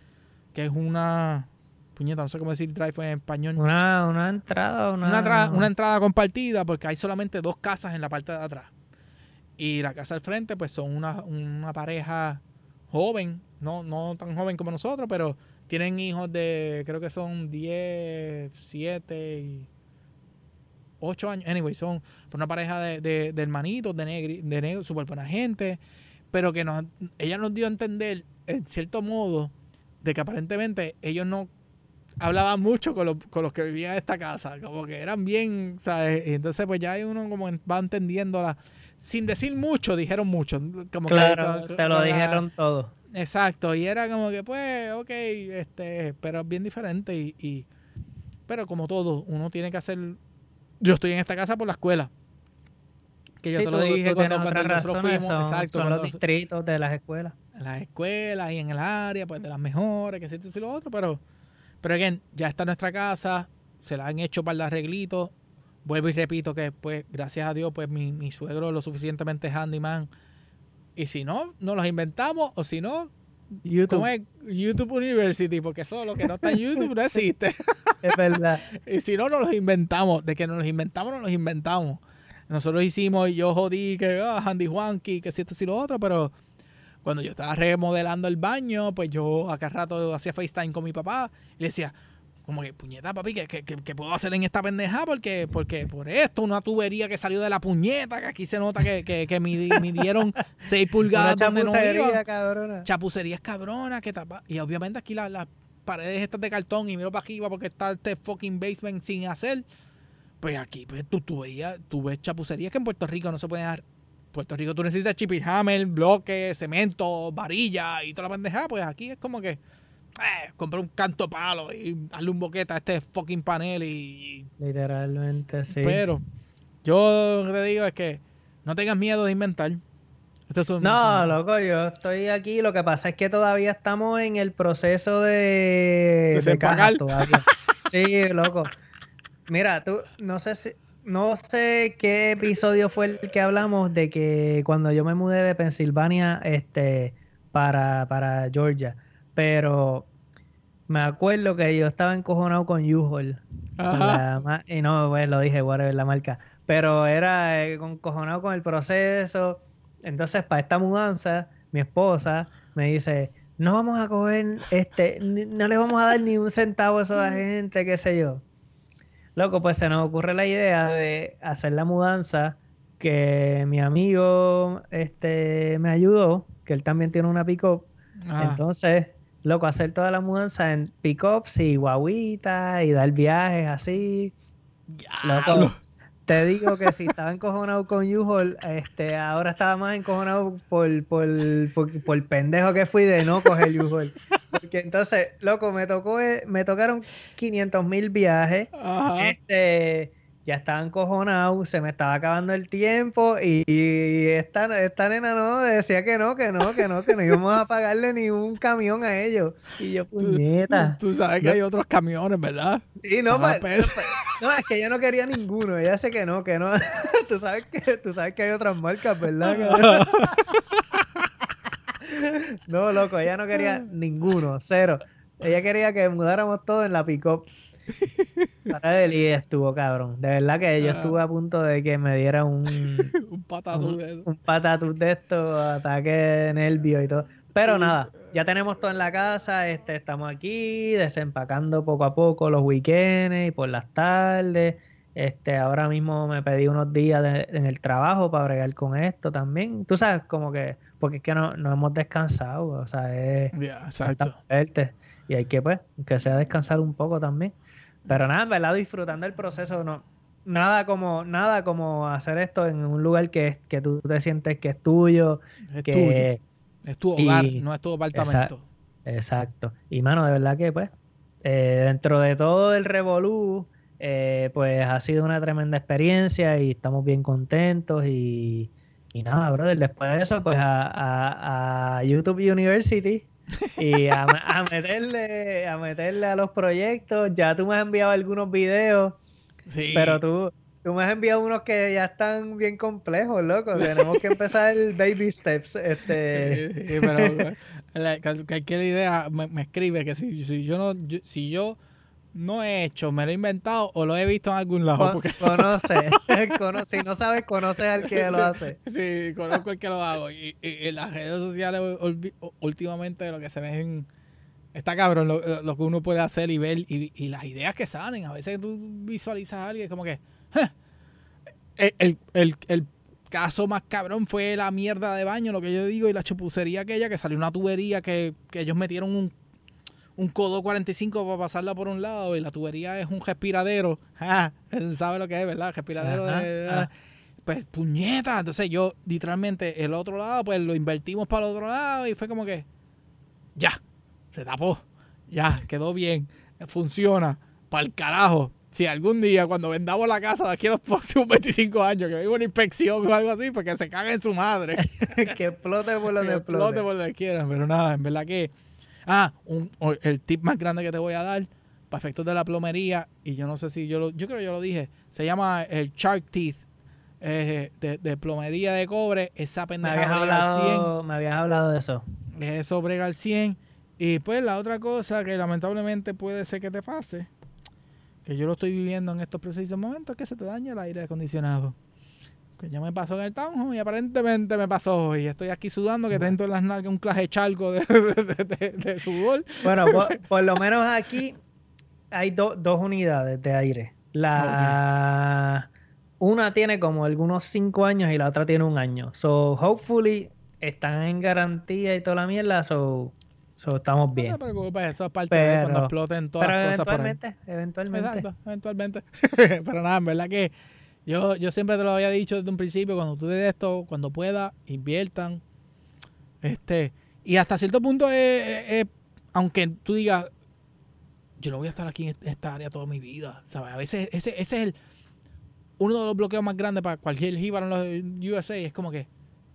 que es una puñeta, no sé cómo decir drive en español. Una, entrada, una... Una, entrada compartida porque hay solamente dos casas en la parte de atrás. Y la casa al frente, pues son una, pareja joven, no, no tan joven como nosotros, pero tienen hijos de, creo que son 10, 7 y 8 años. Anyway, son una pareja de, de, de hermanitos, de negro, de negro, súper buena gente, pero que nos, ella nos dio a entender, en cierto modo, de que aparentemente ellos no hablaban mucho con, los que vivían en esta casa, como que eran bien, ¿sabes? Y entonces pues ya uno como va entendiendo la... Sin decir mucho, dijeron mucho. Como claro, te lo dijeron todo. Exacto, y era como que pues, ok, este, pero es bien diferente y, Pero como todo, uno tiene que hacer... Yo estoy en esta casa por la escuela. Que yo te lo dije cuando, nosotros fuimos. exacto. Son los distritos de las escuelas en las escuelas y en el área, pues de las mejores, que esto y lo otro, pero, pero again, ya está nuestra casa, se la han hecho para el arreglito. Vuelvo y repito que, pues, gracias a Dios, pues mi, mi suegro es lo suficientemente handyman. Y si no, nos los inventamos, o si no, YouTube. Es? YouTube University, porque eso lo que no está en YouTube no existe. es verdad. y si no, nos los inventamos. De que nos los inventamos, nos los inventamos. Nosotros hicimos, yo jodí que ah, Handy Juanqui, que si esto y lo otro, pero cuando yo estaba remodelando el baño, pues yo acá rato hacía FaceTime con mi papá y le decía, como que, puñeta, papi, ¿qué, puedo hacer en esta pendeja? Porque, porque por esto, una tubería que salió de la puñeta, que aquí se nota que, que, que midieron 6 pulgadas donde no iba. Cabrona. Chapucerías cabrona, que tapa. Y obviamente aquí las paredes estas de cartón y miro para arriba porque está este fucking basement sin hacer. Pues aquí, pues tú, tú, veías, tú ves chapucerías que en Puerto Rico no se pueden dar Puerto Rico tú necesitas chip hammer, bloque, cemento, varilla y toda la pendejada, pues aquí es como que eh, comprar un canto palo y darle un boquete a este fucking panel y... Literalmente, sí. Pero yo te digo es que no tengas miedo de inventar. no, loco, yo estoy aquí. Lo que pasa es que todavía estamos en el proceso de... De, Sí, loco. Mira, tú, no sé si no sé qué episodio fue el que hablamos de que cuando yo me mudé de Pensilvania este, para, para Georgia, pero me acuerdo que yo estaba encojonado con U-Haul. Y no, pues lo dije, whatever, la marca. Pero era eh, encojonado con el proceso. Entonces, para esta mudanza, mi esposa me dice, no vamos a coger, este, no le vamos a dar ni un centavo a esa gente, qué sé yo. Loco, pues se nos ocurre la idea de hacer la mudanza que mi amigo este, me ayudó, que él también tiene una pick-up. Entonces, loco, hacer toda la mudanza en pick-ups y guaguitas y dar viajes así. Loco, te digo que si estaba encojonado con U-Haul, este, ahora estaba más encojonado por, por, por, el pendejo que fui de no coger U-Haul. Porque entonces, loco, me tocó, eh, me tocaron 500 mil viajes. Este, ya estaba encojonado, se me estaba acabando el tiempo y, esta, esta nena no decía que no, que no, que no, que no íbamos a pagarle ni un camión a ellos. Y yo, puñeta. Tú, sabes que hay otros camiones, ¿verdad? Sí, no, no, es que ella no quería ninguno, ella sé que no, que no. tú sabes que, tú sabes que hay otras marcas, ¿verdad? no, loco, ella no quería ninguno, cero. Ella quería que mudáramos todo en la pick-up. Para estuvo cabrón. De verdad que yo ah. estuve a punto de que me diera un, un patatú de eso. Un patatú de esto, ataque nervio y todo. Pero nada, ya tenemos todo en la casa, este, estamos aquí desempacando poco a poco los weekends y por las tardes. Este, ahora mismo me pedí unos días en el trabajo para bregar con esto también. Tú sabes, como que, porque es que no, no hemos descansado, o sea, es exacto. y hay que, pues, que sea descansar un poco también. Pero nada, en verdad, disfrutando el proceso, no, nada como, nada como hacer esto en un lugar que, que tú te sientes que es tuyo, es que es tu hogar, no es tu apartamento. Exacto. Y mano, de verdad que pues, eh, dentro de todo el revolú, eh, pues ha sido una tremenda experiencia y estamos bien contentos y, y nada, brother, después de eso, pues a, a YouTube University y a, meterle, a meterle a los proyectos. Ya tú me has enviado algunos videos, pero tú, tú me has enviado unos que ya están bien complejos, loco. Tenemos que empezar el baby steps. Este... pero cualquier idea me, escribe que si, si yo no, si yo no he hecho, me lo he inventado o lo he visto en algún lado. Porque conoce, si no sabes, conoce al que lo hace. Sí, conozco el que lo hago. Y, en las redes sociales últimamente lo que se ve Está cabrón lo, que uno puede hacer y ver y, las ideas que salen. A veces tú visualizas a alguien como que... El, el, caso más cabrón fue la mierda de baño, lo que yo digo, y la chupucería aquella que salió una tubería que, que ellos metieron un un codo 45 para pasarla por un lado y la tubería es un respiradero. ¿Sabe lo que es, verdad? Respiradero de... Pues puñeta. Entonces yo literalmente el otro lado pues lo invertimos para el otro lado y fue como que... Ya, se tapó. Ya, quedó bien. Funciona. Para el carajo. Si algún día cuando vendamos la casa de aquí a los próximos 25 años, que viva una inspección o algo así, porque pues se caga en su madre. que explote por donde explote. explote por donde quieran. Pero nada, en verdad que Ah, un, el tip más grande que te voy a dar para efectos de la plomería, y yo no sé si yo lo, yo creo que yo lo dije, se llama el Shark Teeth. Eh, de, plomería de cobre, esa pendeja me habías, hablado, me habías hablado de eso. Eso brega al 100. Y pues la otra cosa que lamentablemente puede ser que te pase, que yo lo estoy viviendo en estos precisos momentos, es que se te daña el aire acondicionado que ya me pasó en el townhome y aparentemente me pasó y estoy aquí sudando que tengo en las nalgas un clase charco de, de, sudor. Bueno, por, lo menos aquí hay dos unidades de aire. La una tiene como algunos cinco años y la otra tiene un año. So, hopefully están en garantía y toda la mierda, so, so estamos bien. No te preocupes, eso es parte de cuando exploten todas las cosas. Eventualmente, eventualmente. Exacto, eventualmente. pero nada, en verdad que yo, yo siempre te lo había dicho desde un principio, cuando tú des esto, cuando pueda, inviertan. Este, y hasta cierto punto, es, aunque tú digas, yo no voy a estar aquí en esta área toda mi vida, ¿sabes? A veces ese, ese es el, uno de los bloqueos más grandes para cualquier jíbaro en los USA. Es como que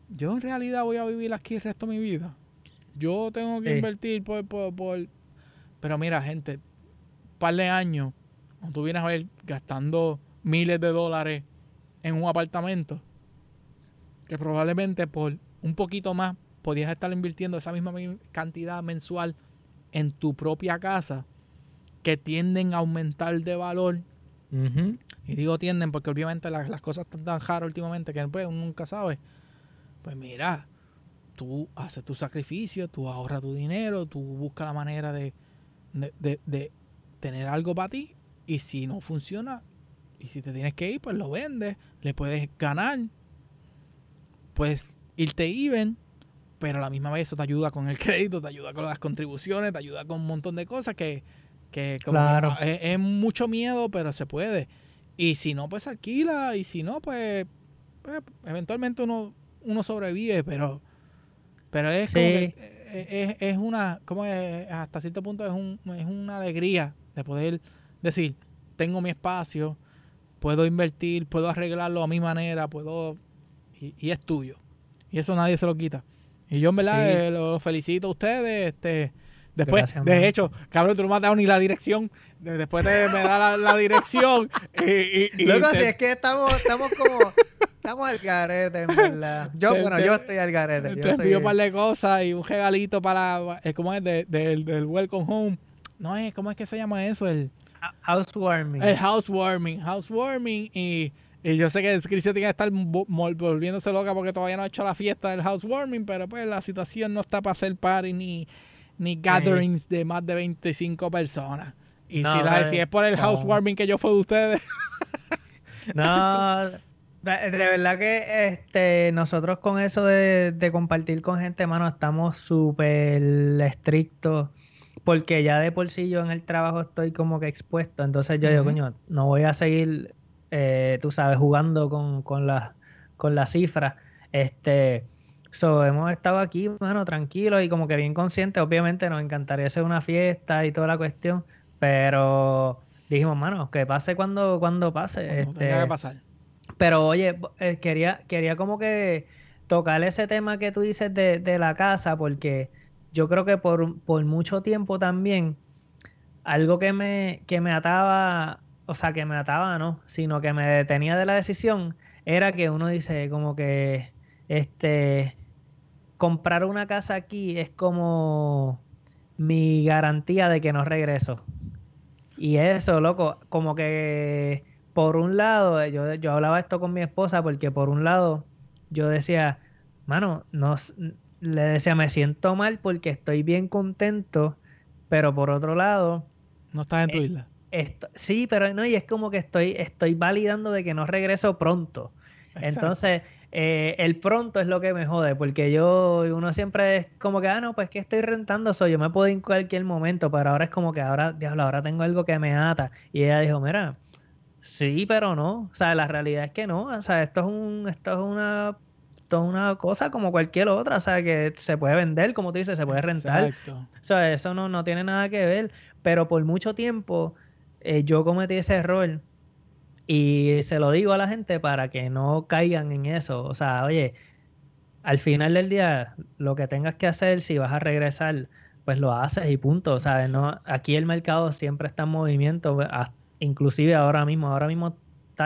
yo en realidad voy a vivir aquí el resto de mi vida. Yo tengo que invertir por, por, por, Pero mira, gente, un par de años, cuando tú vienes a ver gastando miles de dólares en un apartamento, que probablemente por un poquito más podías estar invirtiendo esa misma cantidad mensual en tu propia casa, que tienden a aumentar de valor. Y digo tienden porque obviamente las, cosas están tan raras últimamente que pues, uno nunca sabe. Pues mira, tú haces tu sacrificio, tú ahorras tu dinero, tú buscas la manera de, de, de tener algo para ti y si no funciona y si te tienes que ir, pues lo vendes, le puedes ganar, pues irte even, pero a la misma vez eso te ayuda con el crédito, te ayuda con las contribuciones, te ayuda con un montón de cosas que, que, claro. es, mucho miedo, pero se puede. Y si no, pues alquila, y si no, pues, pues eventualmente uno, uno sobrevive, pero, pero es como que es, es, una, como hasta cierto punto es, un, es una alegría de poder decir, tengo mi espacio, puedo invertir, puedo arreglarlo a mi manera, puedo, y, es tuyo. Y eso nadie se lo quita. Y yo en verdad eh, lo felicito a ustedes, este, Después, de hecho, cabrón, tú no me has dado ni la dirección. Después de, me da la, dirección. Y, y, Luego, si es que estamos, estamos como. Estamos al garete, en verdad. Yo, bueno, yo estoy al garete. Te envío un par de cosas y un regalito para. Eh, ¿Cómo es? del, del Welcome Home. No es, ¿cómo es que se llama eso? El. Housewarming. El housewarming. Housewarming. Y, y yo sé que Cristian tiene que estar volviéndose loca porque todavía no ha hecho la fiesta del housewarming, pero pues la situación no está para hacer party ni, ni gatherings de más de 25 personas. Y si, la, si es por el housewarming que yo fue de ustedes. no, de, verdad que este nosotros con eso de, de compartir con gente, mano, estamos súper estrictos porque ya de por sí yo en el trabajo estoy como que expuesto, entonces yo digo, coño, no voy a seguir, eh, tú sabes, jugando con, con las con la cifras. Este, so, hemos estado aquí, mano, tranquilos y como que bien conscientes. Obviamente nos encantaría hacer una fiesta y toda la cuestión, pero dijimos, mano, que pase cuando, cuando pase. este, que pasar. Pero oye, eh, quería, quería como que tocar ese tema que tú dices de, de la casa, porque yo creo que por, por mucho tiempo también, algo que me, que me ataba, o sea, que me ataba, no, sino que me detenía de la decisión, era que uno dice como que, este, comprar una casa aquí es como mi garantía de que no regreso. Y eso, loco, como que por un lado, yo, yo hablaba esto con mi esposa porque por un lado yo decía, mano, no, le decía, me siento mal porque estoy bien contento, pero por otro lado... No estás en tu eh, isla. sí, pero no, y es como que estoy, estoy validando de que no regreso pronto. Entonces, eh, el pronto es lo que me jode, porque yo, uno siempre es como que, ah, no, pues que estoy rentando, soy yo me puedo ir en cualquier momento, pero ahora es como que ahora, diablo, ahora tengo algo que me ata. Y ella dijo, mira, sí, pero no, o sea, la realidad es que no, o sea, esto es un, esto es una esto es una cosa como cualquier otra, o sea, que se puede vender, como tú dices, se puede rentar. O sea, eso no, no tiene nada que ver, pero por mucho tiempo eh, yo cometí ese error y se lo digo a la gente para que no caigan en eso. O sea, oye, al final del día, lo que tengas que hacer, si vas a regresar, pues lo haces y punto. ¿sabes? No, aquí el mercado siempre está en movimiento, inclusive ahora mismo, ahora mismo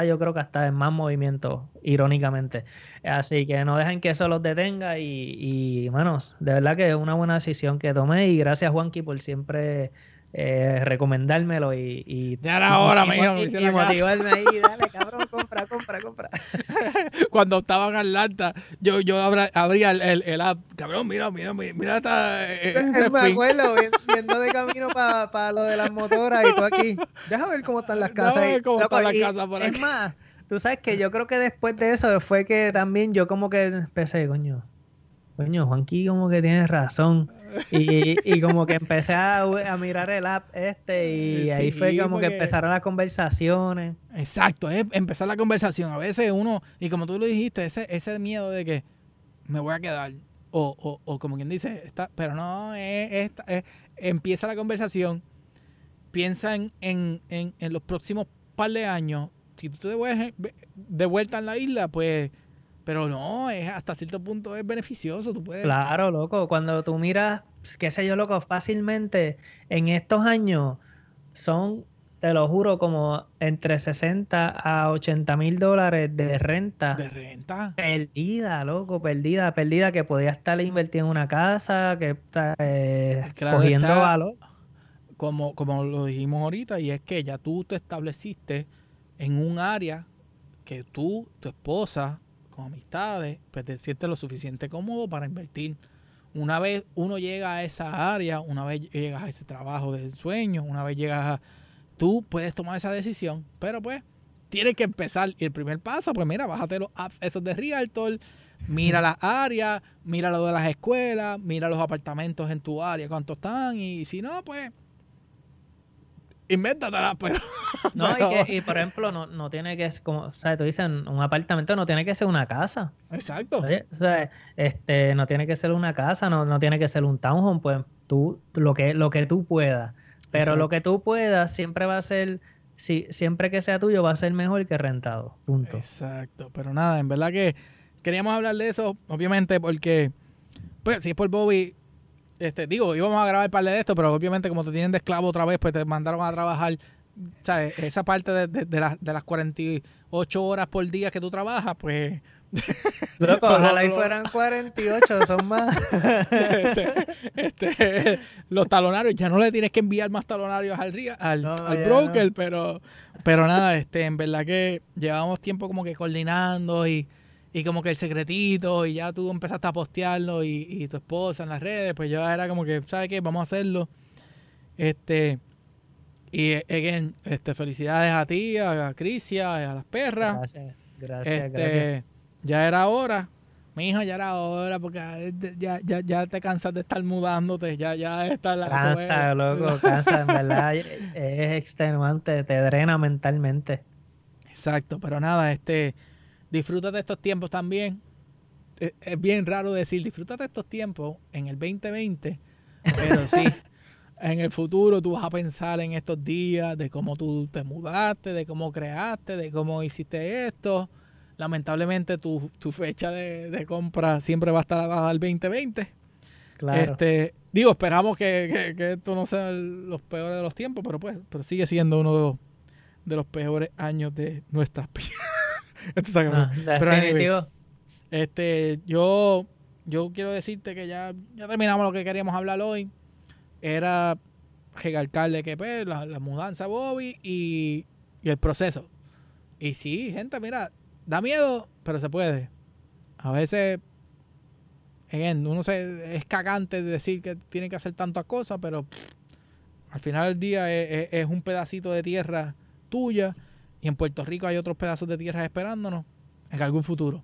yo creo que hasta en más movimiento, irónicamente. Así que no dejen que eso los detenga y, manos, de verdad que es una buena decisión que tomé y gracias Juanqui por siempre eh, recomendármelo y, y ya era hora, y, y, motivarme ahí, dale cabrón, compra, compra, compra. Cuando estaba en Atlanta, yo, yo abría el, el, app, cabrón, mira, mira, mira esta... Eh, eh me acuerdo, viendo de camino para pa lo de las motoras y tú aquí, déjame ver cómo están las casas. Déjame ver cómo están las casas por aquí. Es más, tú sabes que yo creo que después de eso fue que también yo como que empecé, coño, coño, Juanqui como que tiene razón. Y, y como que empecé a, a, mirar el app este y ahí fue como que empezaron las conversaciones. Exacto, es empezar la conversación. A veces uno, y como tú lo dijiste, ese, ese miedo de que me voy a quedar. O, o, o como quien dice, está, pero no, es, empieza la conversación, piensa en, en, en, en los próximos par de años. Si tú te devuelves de vuelta en la isla, pues pero no, es hasta cierto punto es beneficioso. Tú puedes... Claro, loco. Cuando tú miras, qué sé yo, loco, fácilmente en estos años son, te lo juro, como entre 60 a 80 mil dólares de renta. De renta. Perdida, loco, perdida, perdida, que podía estar invirtiendo en una casa, que está eh, cogiendo valor. Como, como lo dijimos ahorita, y es que ya tú te estableciste en un área que tú, tu esposa, con amistades, pues te sientes lo suficiente cómodo para invertir. Una vez uno llega a esa área, una vez llegas a ese trabajo del sueño, una vez llegas a... Tú puedes tomar esa decisión, pero pues tienes que empezar. Y el primer paso, pues mira, bájate los apps esos de Realtor, mira las áreas, mira lo de las escuelas, mira los apartamentos en tu área, cuántos están, y si no, pues invéntatela, pero. No, Y, que, y, por ejemplo, no, no tiene que ser como, o sea, tú dices, un apartamento no tiene que ser una casa. Exacto. O sea, este, no tiene que ser una casa, no, no tiene que ser un townhome, pues tú, lo que, lo que tú puedas. Pero lo que tú puedas siempre va a ser, si, siempre que sea tuyo, va a ser mejor que rentado. Punto. Exacto. Pero nada, en verdad que queríamos hablar de eso, obviamente, porque, pues, si es por Bobby, este, digo, íbamos a grabar par de esto, pero obviamente como te tienen de esclavo otra vez, pues te mandaron a trabajar, ¿sabes? Esa parte de, de, de las 48 horas por día que tú trabajas, pues... Loco, ojalá y fueran 48, son más. Este, este, los talonarios, ya no le tienes que enviar más talonarios al, al, al broker, pero, pero nada, este, en verdad que llevamos tiempo como que coordinando y y como que el secretito y ya tú empezaste a postearlo y, tu esposa en las redes, pues ya era como que, ¿sabes qué? Vamos a hacerlo. Este, y again, este, felicidades a ti, a Crisia, a las perras. Gracias, gracias, este, gracias. Ya era hora. Mi hijo, ya era hora porque ya, ya, ya te cansas de estar mudándote, ya, ya está la Cansa, loco, cansa, en verdad es extenuante, te drena mentalmente. Exacto, pero nada, este, disfruta de estos tiempos también. E, es, bien raro decir, disfruta de estos tiempos en el 2020, pero sí, en el futuro tú vas a pensar en estos días de cómo tú te mudaste, de cómo creaste, de cómo hiciste esto. Lamentablemente tu, fecha de, compra siempre va a estar al 2020. Claro. Este, digo, esperamos que, esto no sea los peores de los tiempos, pero pues, pero sigue siendo uno de los, de los peores años de nuestras vidas. Pero este, yo, yo quiero decirte que ya, ya terminamos lo que queríamos hablar hoy. Era recalcarle que pues, la, mudanza Bobby y, el proceso. Y sí, gente, mira, da miedo, pero se puede. A veces, uno se, es cagante de decir que tiene que hacer tantas cosas, pero al final del día es, un pedacito de tierra tuya y en Puerto Rico hay otros pedazos de tierra esperándonos en algún futuro.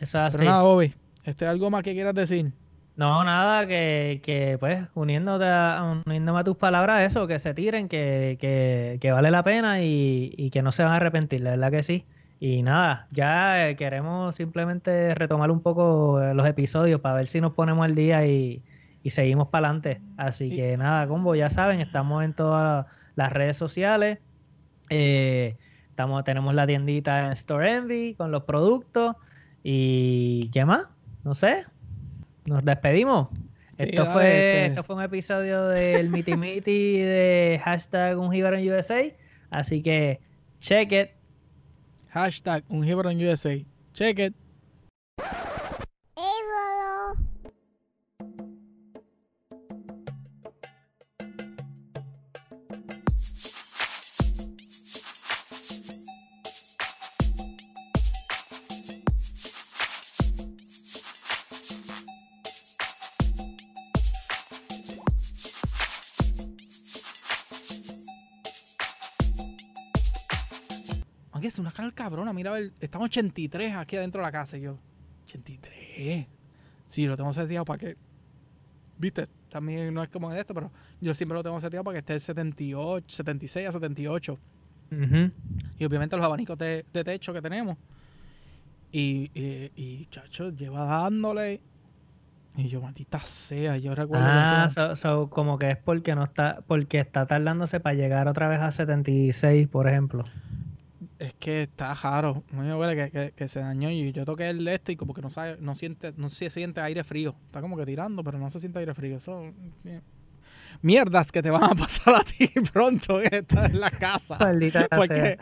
Eso es Pero nada, Bobby, este, ¿algo más que quieras decir? No, nada, que, que pues uniéndote a, uniéndome a tus palabras, eso, que se tiren, que, que, que vale la pena y, y, que no se van a arrepentir, la verdad que sí. Y nada, ya eh, queremos simplemente retomar un poco eh, los episodios para ver si nos ponemos al día y, y seguimos para adelante. Así que nada, combo, ya saben, estamos en todas las redes sociales. Eh, tenemos la tiendita en Store Envy con los productos. ¿Y qué más? No sé. Nos despedimos. esto, fue, este. esto fue un episodio del Miti Miti de hashtag un en USA. Así que check it. Hashtag un en USA. Check it. Cabrona. Mira, estamos 83 aquí adentro de la casa. Y yo, 83. Sí, lo tengo seteado para que. Viste, también no es como de esto, pero yo siempre lo tengo seteado para que esté 78, 76 a 78. Y obviamente los abanicos de, techo que tenemos. Y, y, chacho, lleva dándole. Y yo, maldita sea, yo recuerdo. Ah, como que es porque no está, porque está tardándose para llegar otra vez a 76, por ejemplo es que está raro. Que, que, que, se dañó y yo toqué el esto y como que no sabe, no siente, no se siente aire frío. Está como que tirando, pero no se siente aire frío. Eso, mierdas que te van a pasar a ti pronto en la casa. Maldita porque,